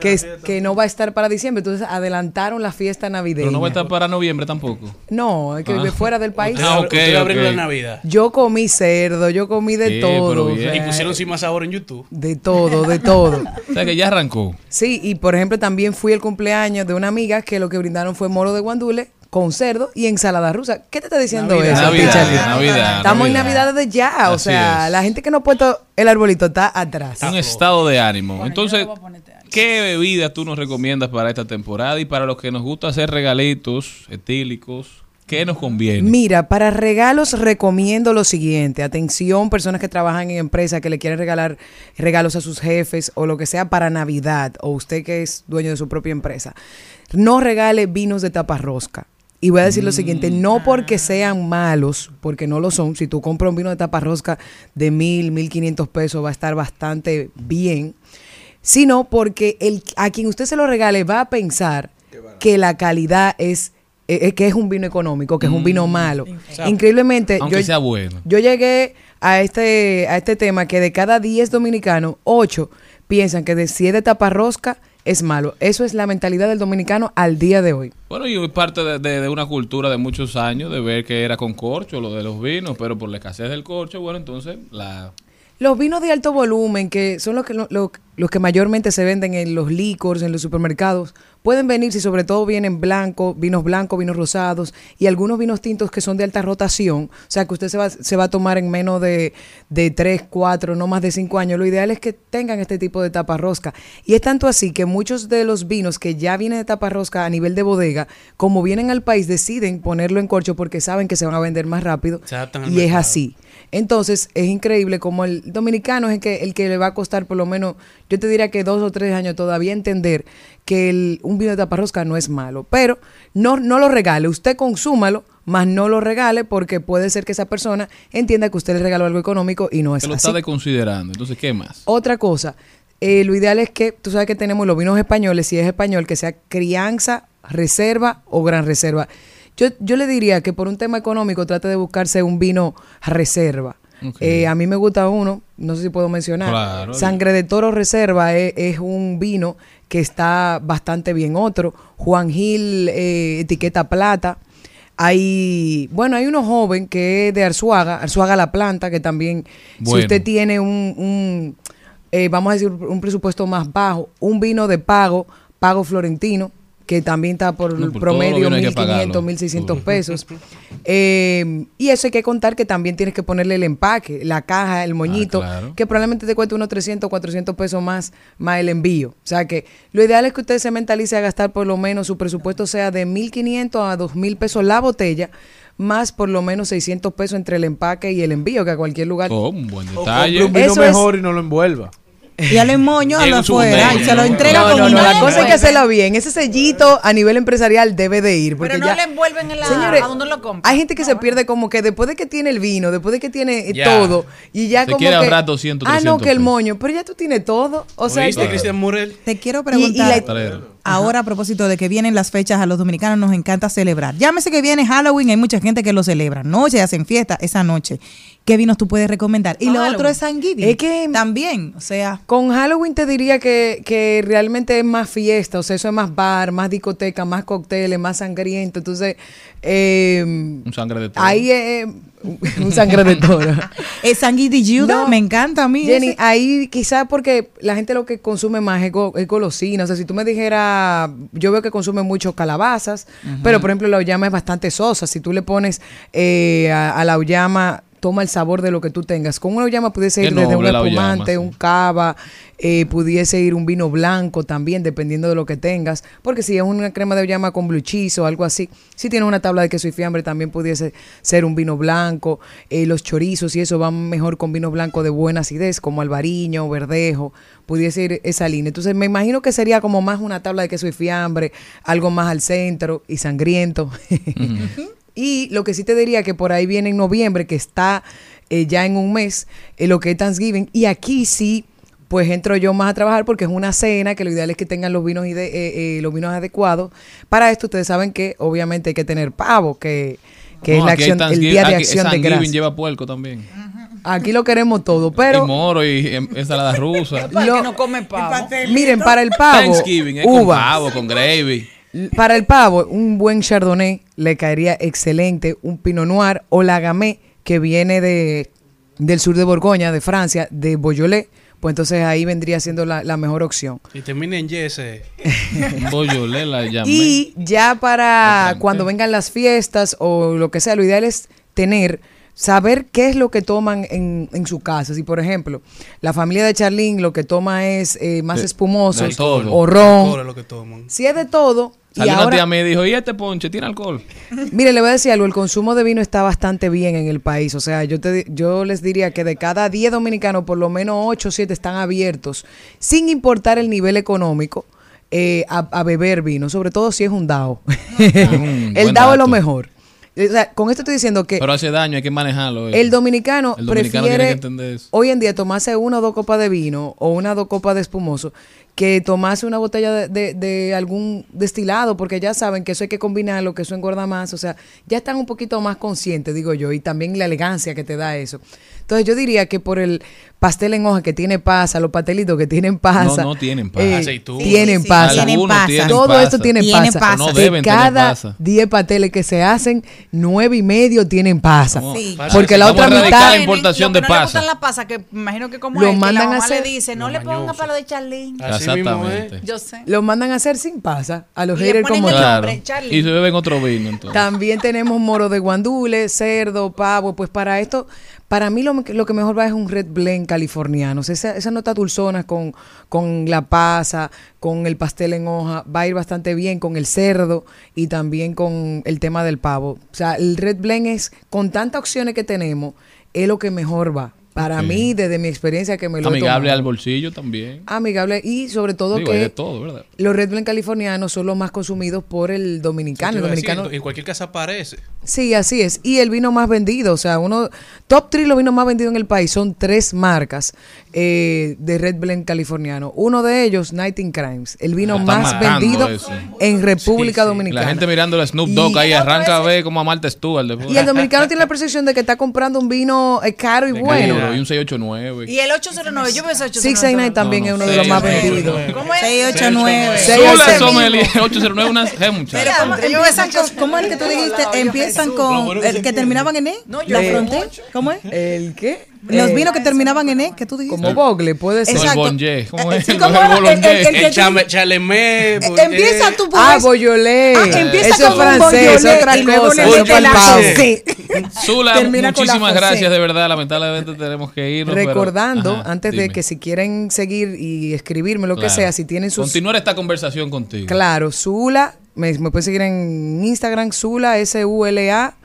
que, que no va a estar para diciembre, entonces adelantaron la fiesta navideña. Pero no va a estar para noviembre tampoco. No, es que Ah. vive fuera del país. Ah, ok, la Navidad. Yo comí cerdo, yo comí de Sí, todo. o sea, Y pusieron sin más sabor en YouTube. de todo, de todo. <laughs> O sea que ya arrancó. Sí, y por ejemplo también fui el cumpleaños de una amiga que lo que brindaron fue moro de guandule con cerdo y ensalada rusa. ¿Qué te está diciendo Navidad, eso? Navidad? Navidad, Estamos en Navidad. Desde ya, o Así sea, es. la gente que no ha puesto el arbolito está atrás. Un estado de ánimo. Entonces, ¿qué bebidas tú nos recomiendas para esta temporada y para los que nos gusta hacer regalitos etílicos? ¿Qué nos conviene? Mira, para regalos recomiendo lo siguiente. Atención, personas que trabajan en empresas que le quieren regalar regalos a sus jefes o lo que sea para Navidad o usted que es dueño de su propia empresa. No regale vinos de tapa rosca. Y voy a decir lo siguiente, no porque sean malos, porque no lo son. Si tú compras un vino de tapa rosca de mil, mil quinientos pesos, va a estar bastante bien. Sino porque el, a quien usted se lo regale va a pensar que la calidad es eh, eh, que es un vino económico, que es un vino malo. Increíblemente, Aunque yo, sea bueno. yo llegué a este, a este tema que de cada 10 dominicanos, 8 piensan que de 7 taparrosca es malo. Eso es la mentalidad del dominicano al día de hoy. Bueno, y parte de, de- de una cultura de muchos años de ver que era con corcho lo de los vinos, pero por la escasez del corcho, bueno, entonces la... Los vinos de alto volumen, que son los que, lo- lo- los que mayormente se venden en los licors, en los supermercados, pueden venir si sobre todo vienen blancos, vinos blancos, vinos rosados y algunos vinos tintos que son de alta rotación. O sea, que usted se va, se va a tomar en menos de, de 3, 4, no más de 5 años. Lo ideal es que tengan este tipo de tapa rosca. Y es tanto así que muchos de los vinos que ya vienen de tapa rosca a nivel de bodega, como vienen al país, deciden ponerlo en corcho porque saben que se van a vender más rápido. Se Y es así. Entonces, es increíble como el dominicano es el que, el que le va a costar por lo menos, yo te diría que dos o tres años todavía entender que el- un vino de taparrosca no es malo. Pero no, no lo regale, usted consúmalo, más no lo regale porque puede ser que esa persona entienda que usted le regaló algo económico y no es lo está desconsiderando. Entonces, ¿qué más? Otra cosa, eh, lo ideal es que, tú sabes que tenemos los vinos españoles, si es español, que sea crianza, reserva o gran reserva. Yo, yo le diría que por un tema económico trate de buscarse un vino reserva. Eh, a mí me gusta uno, no sé si puedo mencionar. Claro. Sangre de Toro Reserva es, es un vino que está bastante bien. Otro, Juan Gil, eh, etiqueta plata. Hay, bueno, hay uno joven que es de Arzuaga, Arzuaga La Planta, que también, si usted tiene un, un, eh, vamos a decir, un presupuesto más bajo, un vino de pago, pago florentino, que también está por No, por promedio vinos hay que 1.500, pagarlo. 1.600 pesos. <laughs> Eh, y eso hay que contar que también tienes que ponerle el empaque, la caja, el moñito, Ah, claro. que probablemente te cueste unos 300, 400 pesos más, más el envío. O sea que lo ideal es que usted se mentalice a gastar por lo menos, su presupuesto sea de 1.500 a 2.000 pesos la botella, más por lo menos 600 pesos entre el empaque y el envío, que a cualquier lugar... Oh, un buen O detalle. un vino Eso es- mejor y no lo envuelva. Y al moño Llega lo en su afuera y se lo entrega No, con no, la cosa es que hacerla bien. Ese sellito a nivel empresarial debe de ir. Porque Pero no ya- le envuelven en la... Señores, ¿A dónde lo compran? Hay gente que se pierde como que después de que tiene el vino, después de que tiene eh, Ya. todo, y ya Se como quiere que... ahorrar 200, Ah, no, 300 que el moño, pero ya tú tienes todo. O sea, ¿Oíste, que- Cristian Murel? Te quiero y- y preguntar. la- Ahora, a propósito de que vienen las fechas, a los dominicanos nos encanta celebrar. Llámese que viene Halloween, hay mucha gente que lo celebra. Noche, hacen fiesta esa noche. ¿Qué vinos tú puedes recomendar? Y lo otro es San Giving. Es que también, o sea, Con Halloween te diría que, que realmente es más fiesta, o sea, eso es más bar, más discoteca, más cócteles, más sangriento. Entonces, eh, Un sangre de toro. ahí es un sangre de toro. <laughs> es San de Judas, me encanta a mí. Jenny, ese. ahí quizás porque la gente lo que consume más es, go- es golosina. O sea, si tú me dijeras, yo veo que consume mucho calabazas, pero por ejemplo la auyama es bastante sosa. Si tú le pones eh, a, a la auyama, toma el sabor de lo que tú tengas. Con una auyama pudiese ir desde un espumante, sí. un cava, eh, pudiese ir un vino blanco también, dependiendo de lo que tengas. Porque si es una crema de auyama con blue cheese o algo así, si tienes una tabla de queso y fiambre, también pudiese ser un vino blanco. Eh, los chorizos y eso van mejor con vino blanco de buena acidez, como albariño, verdejo, pudiese ir esa línea. Entonces me imagino que sería como más una tabla de queso y fiambre, algo más al centro y sangriento. <laughs> Y lo que sí te diría que por ahí viene en noviembre, que está eh, ya en un mes, eh, lo que es Thanksgiving. Y aquí sí, pues entro yo más a trabajar porque es una cena, que lo ideal es que tengan los vinos, ide- eh, eh, los vinos adecuados. Para esto ustedes saben que obviamente hay que tener pavo, que, que No, es la acción, el día de aquí acción de Thanksgiving gracias. lleva puerco también. Aquí lo queremos todo, y pero moro y em, ensalada <laughs> rusa. Lo- no come pavo. miren, para el pavo, Thanksgiving es con uvas. pavo, con gravy. Para el pavo, un buen chardonnay le caería excelente, un pinot noir o la gamay que viene de, del sur de Borgoña, de Francia, de Beaujolais, pues entonces ahí vendría siendo la, la mejor opción. Y termina en Y ese. Un Beaujolais la llamé. Y ya para cuando vengan las fiestas o lo que sea, lo ideal es tener, saber qué es lo que toman en, en su casa. Si, por ejemplo, la familia de Charlene lo que toma es eh, más De- espumoso de todo. o ron. es lo que toman. Si es de todo, y Salió una ahora, tía y dijo, ¿y este ponche tiene alcohol? Mire, le voy a decir algo, el consumo de vino está bastante bien en el país. O sea, yo, te, yo les diría que de cada 10 dominicanos, por lo menos 8 o 7 están abiertos, sin importar el nivel económico, eh, a, a beber vino, sobre todo si es un DAO. <laughs> el DAO es lo mejor. O sea, con esto estoy diciendo que Pero hace daño, hay que manejarlo. eso. el dominicano, El dominicano prefiere hoy en día tomarse una o dos copas de vino o una o dos copas de espumoso que tomarse una botella de, de- de algún destilado, porque ya saben que eso hay que combinarlo, que eso engorda más, o sea, ya están un poquito más conscientes, digo yo, y también la elegancia que te da eso. Entonces yo diría que por el pastel en hoja que tiene pasa, los pastelitos que tienen pasa, No, no tienen pasa. eh, tienen Sí, pasa, tienen pasa. tienen todo pasa. esto tiene Tienen pasa, pasa. No de deben tener cada pasa. 10 pasteles que se hacen, nueve y medio tienen pasa, Sí. porque la otra mitad la importación Lo que de no le pasa. gustan la pasa, que me imagino que como Lo es, que mandan la a mamá le dice, no le ponga para lo de Charlene. Exactamente. Yo sé. Lo mandan a hacer sin pasa a los Y haters como. Claro. Y se beben otro vino, entonces. También tenemos moro de guandule, cerdo, pavo. Pues para esto, para mí lo, lo que mejor va es un red blend californiano. O sea, esa, esa nota dulzona con, con la pasa, con el pastel en hoja, va a ir bastante bien con el cerdo y también con el tema del pavo. O sea, el red blend es, con tantas opciones que tenemos, es lo que mejor va. Para Ok. mí, desde mi experiencia que me lo he Amigable tomado. al bolsillo también. Amigable y sobre todo Digo, que de todo, ¿verdad? los Red Blend californianos son los más consumidos por el dominicano. El a decir, dominicano en cualquier casa aparece. Sí, así es. Y el vino más vendido, o sea, uno, top 3 los vinos más vendidos en el país son tres marcas eh, de Red Blend californiano. Uno de ellos, Nighting Crimes, el vino Ah, está más vendido eso. en República Dominicana. La gente mirando a Snoop Dogg Y- ahí arranca a ver como a Marta Stewart. después. Y el dominicano tiene la <laughs> percepción de que está comprando un vino eh, caro y bueno. Y un 689. Y el 809, yo veo ese 809. 669 también es uno de los más vendidos. ¿Cómo es? 689. Zula Sommelier, 809 una G, ¿cómo, ¿cómo es el que tú dijiste? Empiezan con el que terminaban en E. yo la veo frontera. ¿Cómo es? ¿El qué? Los Eh, vinos que terminaban en E, que tú dijiste. Como Bogle, puede ser. No, el Exacto. Bonje. ¿Cómo Eh, es? No, <laughs> ¿cómo el? El- el- el El. Eh, Empieza tú por Ah. Boyolé. Ah, empieza Eso es francés, otra cosa. Zula, <laughs> muchísimas gracias, de verdad. Lamentablemente tenemos que irnos. pero- Recordando, Ajá, antes de que si quieren seguir y escribirme lo que Claro. sea, si tienen sus... Continuar esta conversación contigo. Claro, Zula, me, me pueden seguir en Instagram, Zula, S-U-L-A,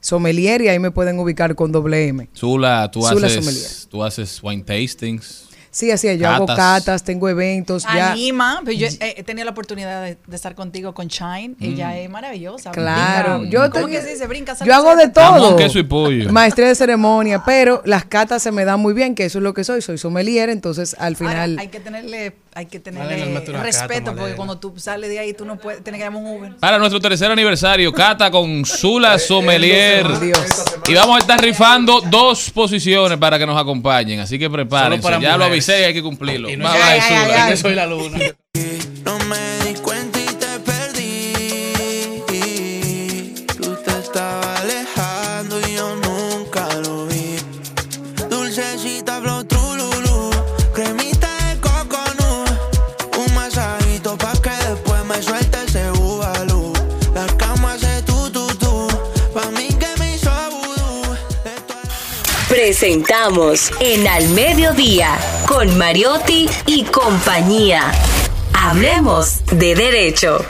Sommelier, y ahí me pueden ubicar con doble M. Zula, tú Zula Sommelier. haces, tú haces wine tastings. Sí, así es. Yo hago Catas. catas, tengo eventos. ya. Anima, pero yo eh, he tenido la oportunidad de, de estar contigo con Shine. Ella es maravillosa. Claro, brinca. yo ¿Cómo tengo- que se dice? Brinca, Yo hago de Jamón, todo. queso y pollo. Maestría de ceremonia, pero las catas se me dan muy bien, que eso es lo que soy. Soy sommelier, entonces al Ahora, final. hay que tenerle, hay que mete una respeto, porque cuando tú sales de ahí, tú no puedes, tienes que llamar un Uber. Para nuestro tercer aniversario, Cata con Zula Sommelier. Dios. Y vamos a estar rifando dos posiciones para que nos acompañen. Así que prepárense. Ya lo avisé y hay que cumplirlo. Y no Zula. ay, soy la luna. <laughs> Presentamos en Al Mediodía con Mariotti y compañía. Hablemos de derecho.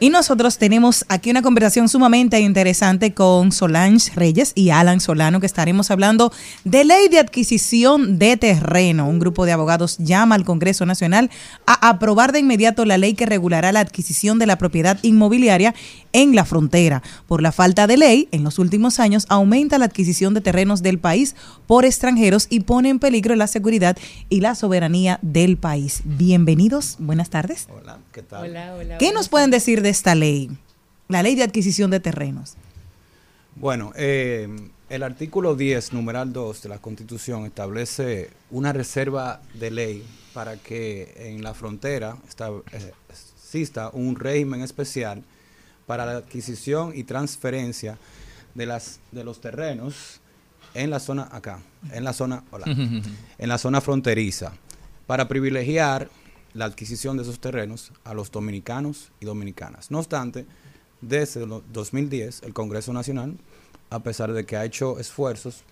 Y nosotros tenemos aquí una conversación sumamente interesante con Solange Reyes y Alan Solano, que estaremos hablando de ley de adquisición de terreno. Un grupo de abogados llama al Congreso Nacional a aprobar de inmediato la ley que regulará la adquisición de la propiedad inmobiliaria en la frontera. Por la falta de ley, en los últimos años aumenta la adquisición de terrenos del país por extranjeros y pone en peligro la seguridad y la soberanía del país. Bienvenidos, buenas tardes. Hola, ¿qué tal? Hola, hola. ¿Qué nos pueden decir de esta ley? La ley de adquisición de terrenos. Bueno, eh, el artículo 10, numeral 2 de la Constitución establece una reserva de ley para que en la frontera eh, exista un régimen especial para la adquisición y transferencia de, las, de los terrenos en la zona acá, en la zona, hola, en la zona fronteriza, para privilegiar la adquisición de esos terrenos a los dominicanos y dominicanas. No obstante, desde el 2010 el Congreso Nacional, a pesar de que ha hecho esfuerzos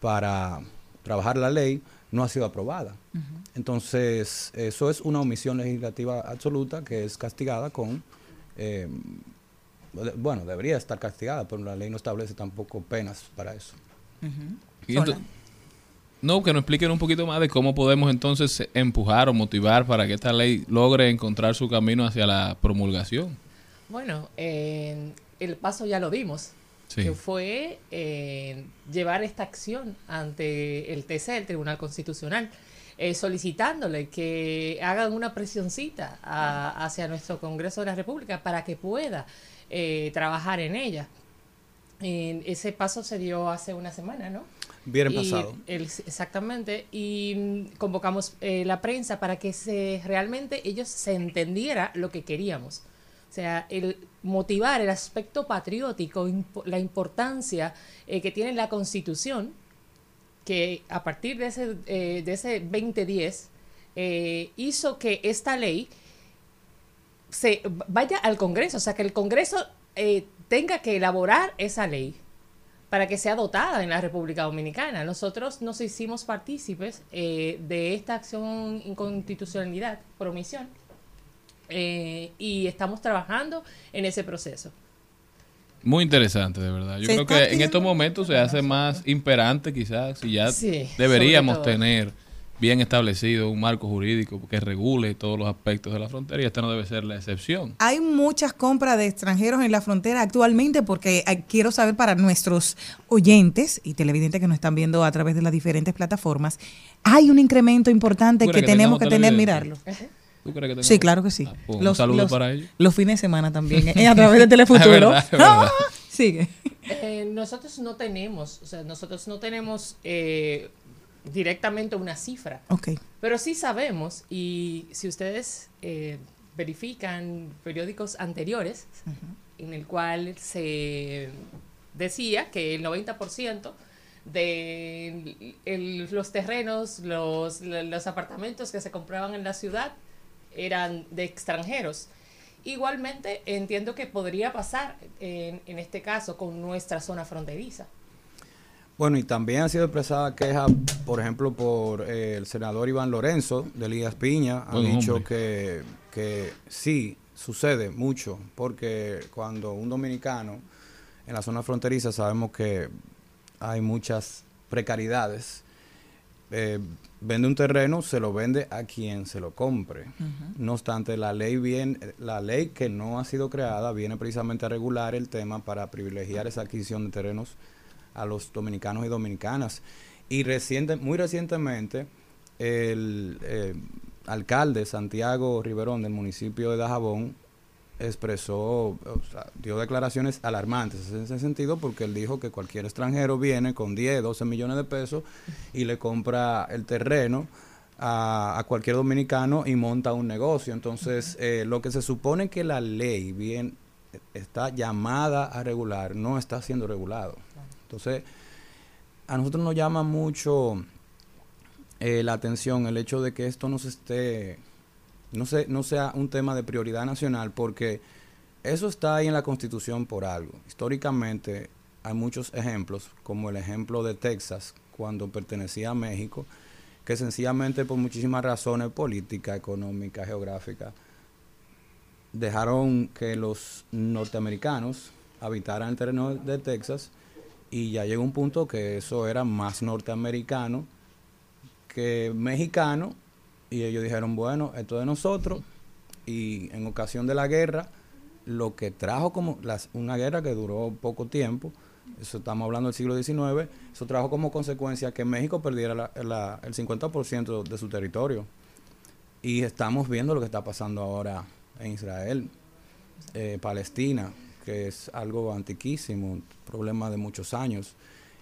para trabajar la ley, no ha sido aprobada. Entonces, eso es una omisión legislativa absoluta que es castigada con, eh, bueno, debería estar castigada, pero la ley no establece tampoco penas para eso. Y ento- no, que nos expliquen un poquito más de cómo podemos entonces empujar o motivar para que esta ley logre encontrar su camino hacia la promulgación. Bueno, eh, el paso ya lo dimos, Sí. que fue eh, llevar esta acción ante el TC, el Tribunal Constitucional, eh, solicitándole que hagan una presioncita a- hacia nuestro Congreso de la República para que pueda eh, trabajar en ella. Ese paso se dio hace una semana, ¿no? Viernes pasado. el- exactamente. Y convocamos eh, la prensa para que se realmente ellos se entendiera lo que queríamos. O sea, el motivar el aspecto patriótico, la importancia eh, que tiene la Constitución, que a partir de ese, eh, de ese 2010 eh, hizo que esta ley se vaya al Congreso, o sea, que el Congreso eh, tenga que elaborar esa ley para que sea dotada en la República Dominicana. Nosotros nos hicimos partícipes eh, de esta acción inconstitucionalidad por omisión eh, y estamos trabajando en ese proceso. Muy interesante, de verdad. Yo Se creo que en estos momentos se hace más imperante quizás y ya Sí, deberíamos tener bien establecido un marco jurídico que regule todos los aspectos de la frontera y esta no debe ser la excepción. Hay muchas compras de extranjeros en la frontera actualmente porque eh, quiero saber para nuestros oyentes y televidentes que nos están viendo a través de las diferentes plataformas, hay un incremento importante ¿Tú que tenemos que tener, mirarlo. ¿Tú crees que Sí, claro que sí. Ah, pues, un saludo para ellos. Los fines de semana también, <laughs> eh, a través de Es Telefuturo. verdad, es verdad. <laughs> Sigue. Eh, nosotros no tenemos, o sea, nosotros no tenemos eh, directamente una cifra. Ok. Pero sí sabemos, y si ustedes eh, verifican periódicos anteriores, en el cual se decía que el 90% de el- los terrenos, los, los apartamentos que se compraban en la ciudad eran de extranjeros. Igualmente, entiendo que podría pasar en, en este caso con nuestra zona fronteriza. Bueno, y también ha sido expresada queja, por ejemplo, por eh, el senador Iván Lorenzo de Elías Piña. Ha dicho que que sí sucede mucho, porque cuando un dominicano en la zona fronteriza sabemos que hay muchas precariedades, eh, vende un terreno, se lo vende a quien se lo compre. No obstante, la ley bien, la ley que no ha sido creada viene precisamente a regular el tema para privilegiar esa adquisición de terrenos a los dominicanos y dominicanas. Y reciente, muy recientemente, el eh, alcalde Santiago Riverón del municipio de Dajabón expresó, o sea, dio declaraciones alarmantes en ese sentido porque él dijo que cualquier extranjero viene con 10, 12 millones de pesos y le compra el terreno a, a cualquier dominicano y monta un negocio. Entonces, eh, lo que se supone que la ley bien está llamada a regular no está siendo regulado. Entonces, a nosotros nos llama mucho eh, la atención el hecho de que esto no se esté, no, se, no sea un tema de prioridad nacional, porque eso está ahí en la Constitución por algo. Históricamente hay muchos ejemplos, como el ejemplo de Texas, cuando pertenecía a México, que sencillamente por muchísimas razones políticas, económicas, geográficas, dejaron que los norteamericanos habitaran el terreno de Texas y ya llegó un punto que eso era más norteamericano que mexicano y ellos dijeron, bueno, esto es de nosotros y en ocasión de la guerra, lo que trajo como una guerra que duró poco tiempo, eso estamos hablando del siglo XIX, eso trajo como consecuencia que México perdiera el 50% de su territorio. Y estamos viendo lo que está pasando ahora en Israel, eh, Palestina, que es algo antiquísimo, un problema de muchos años.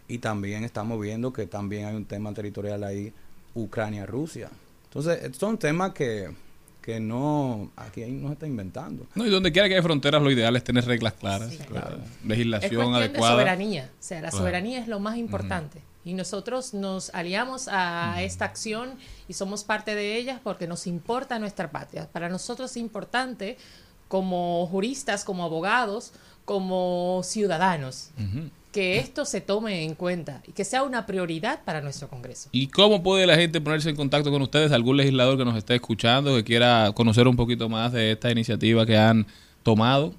Y también estamos viendo que también hay un tema territorial ahí, Ucrania-Rusia. Entonces, son temas que, que no, aquí no se está inventando. No, y donde quiera que haya fronteras, lo ideal es tener reglas claras, claro. Es legislación cuestión adecuada. de soberanía. O sea, la Claro. soberanía es lo más importante. Y nosotros nos aliamos a esta acción y somos parte de ella porque nos importa nuestra patria. Para nosotros es importante como juristas, como abogados, como ciudadanos, que esto se tome en cuenta y que sea una prioridad para nuestro Congreso. ¿Y cómo puede la gente ponerse en contacto con ustedes? ¿Algún legislador que nos esté escuchando, que quiera conocer un poquito más de esta iniciativa que han tomado?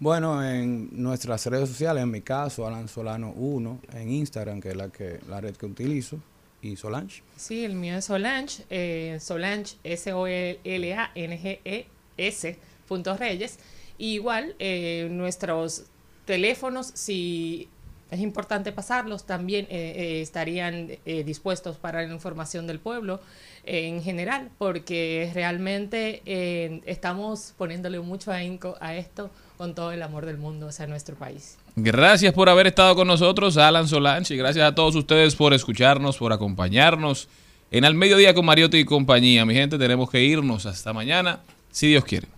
Bueno, en nuestras redes sociales, en mi caso, Alan Solano 1, en Instagram, que es la, que, la red que utilizo, y Solange. Sí, el mío es Solange, eh, Solange, S-O-L-A-N-G-E-S, E punto Reyes. Y igual, eh, nuestros teléfonos, si es importante pasarlos, también eh, eh, estarían eh, dispuestos para la información del pueblo eh, en general, porque realmente eh, estamos poniéndole mucho ahínco a esto con todo el amor del mundo hacia nuestro país. Gracias por haber estado con nosotros, Alan Solange, y gracias a todos ustedes por escucharnos, por acompañarnos en Al Mediodía con Mariotti y compañía. Mi gente, tenemos que irnos hasta mañana, si Dios quiere.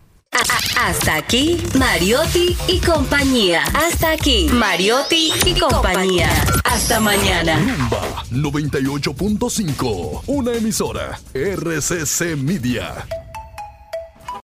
Hasta aquí, Mariotti y compañía. Hasta aquí, Mariotti y compañía. Hasta mañana. Rumba 98.5, una emisora RCC Media.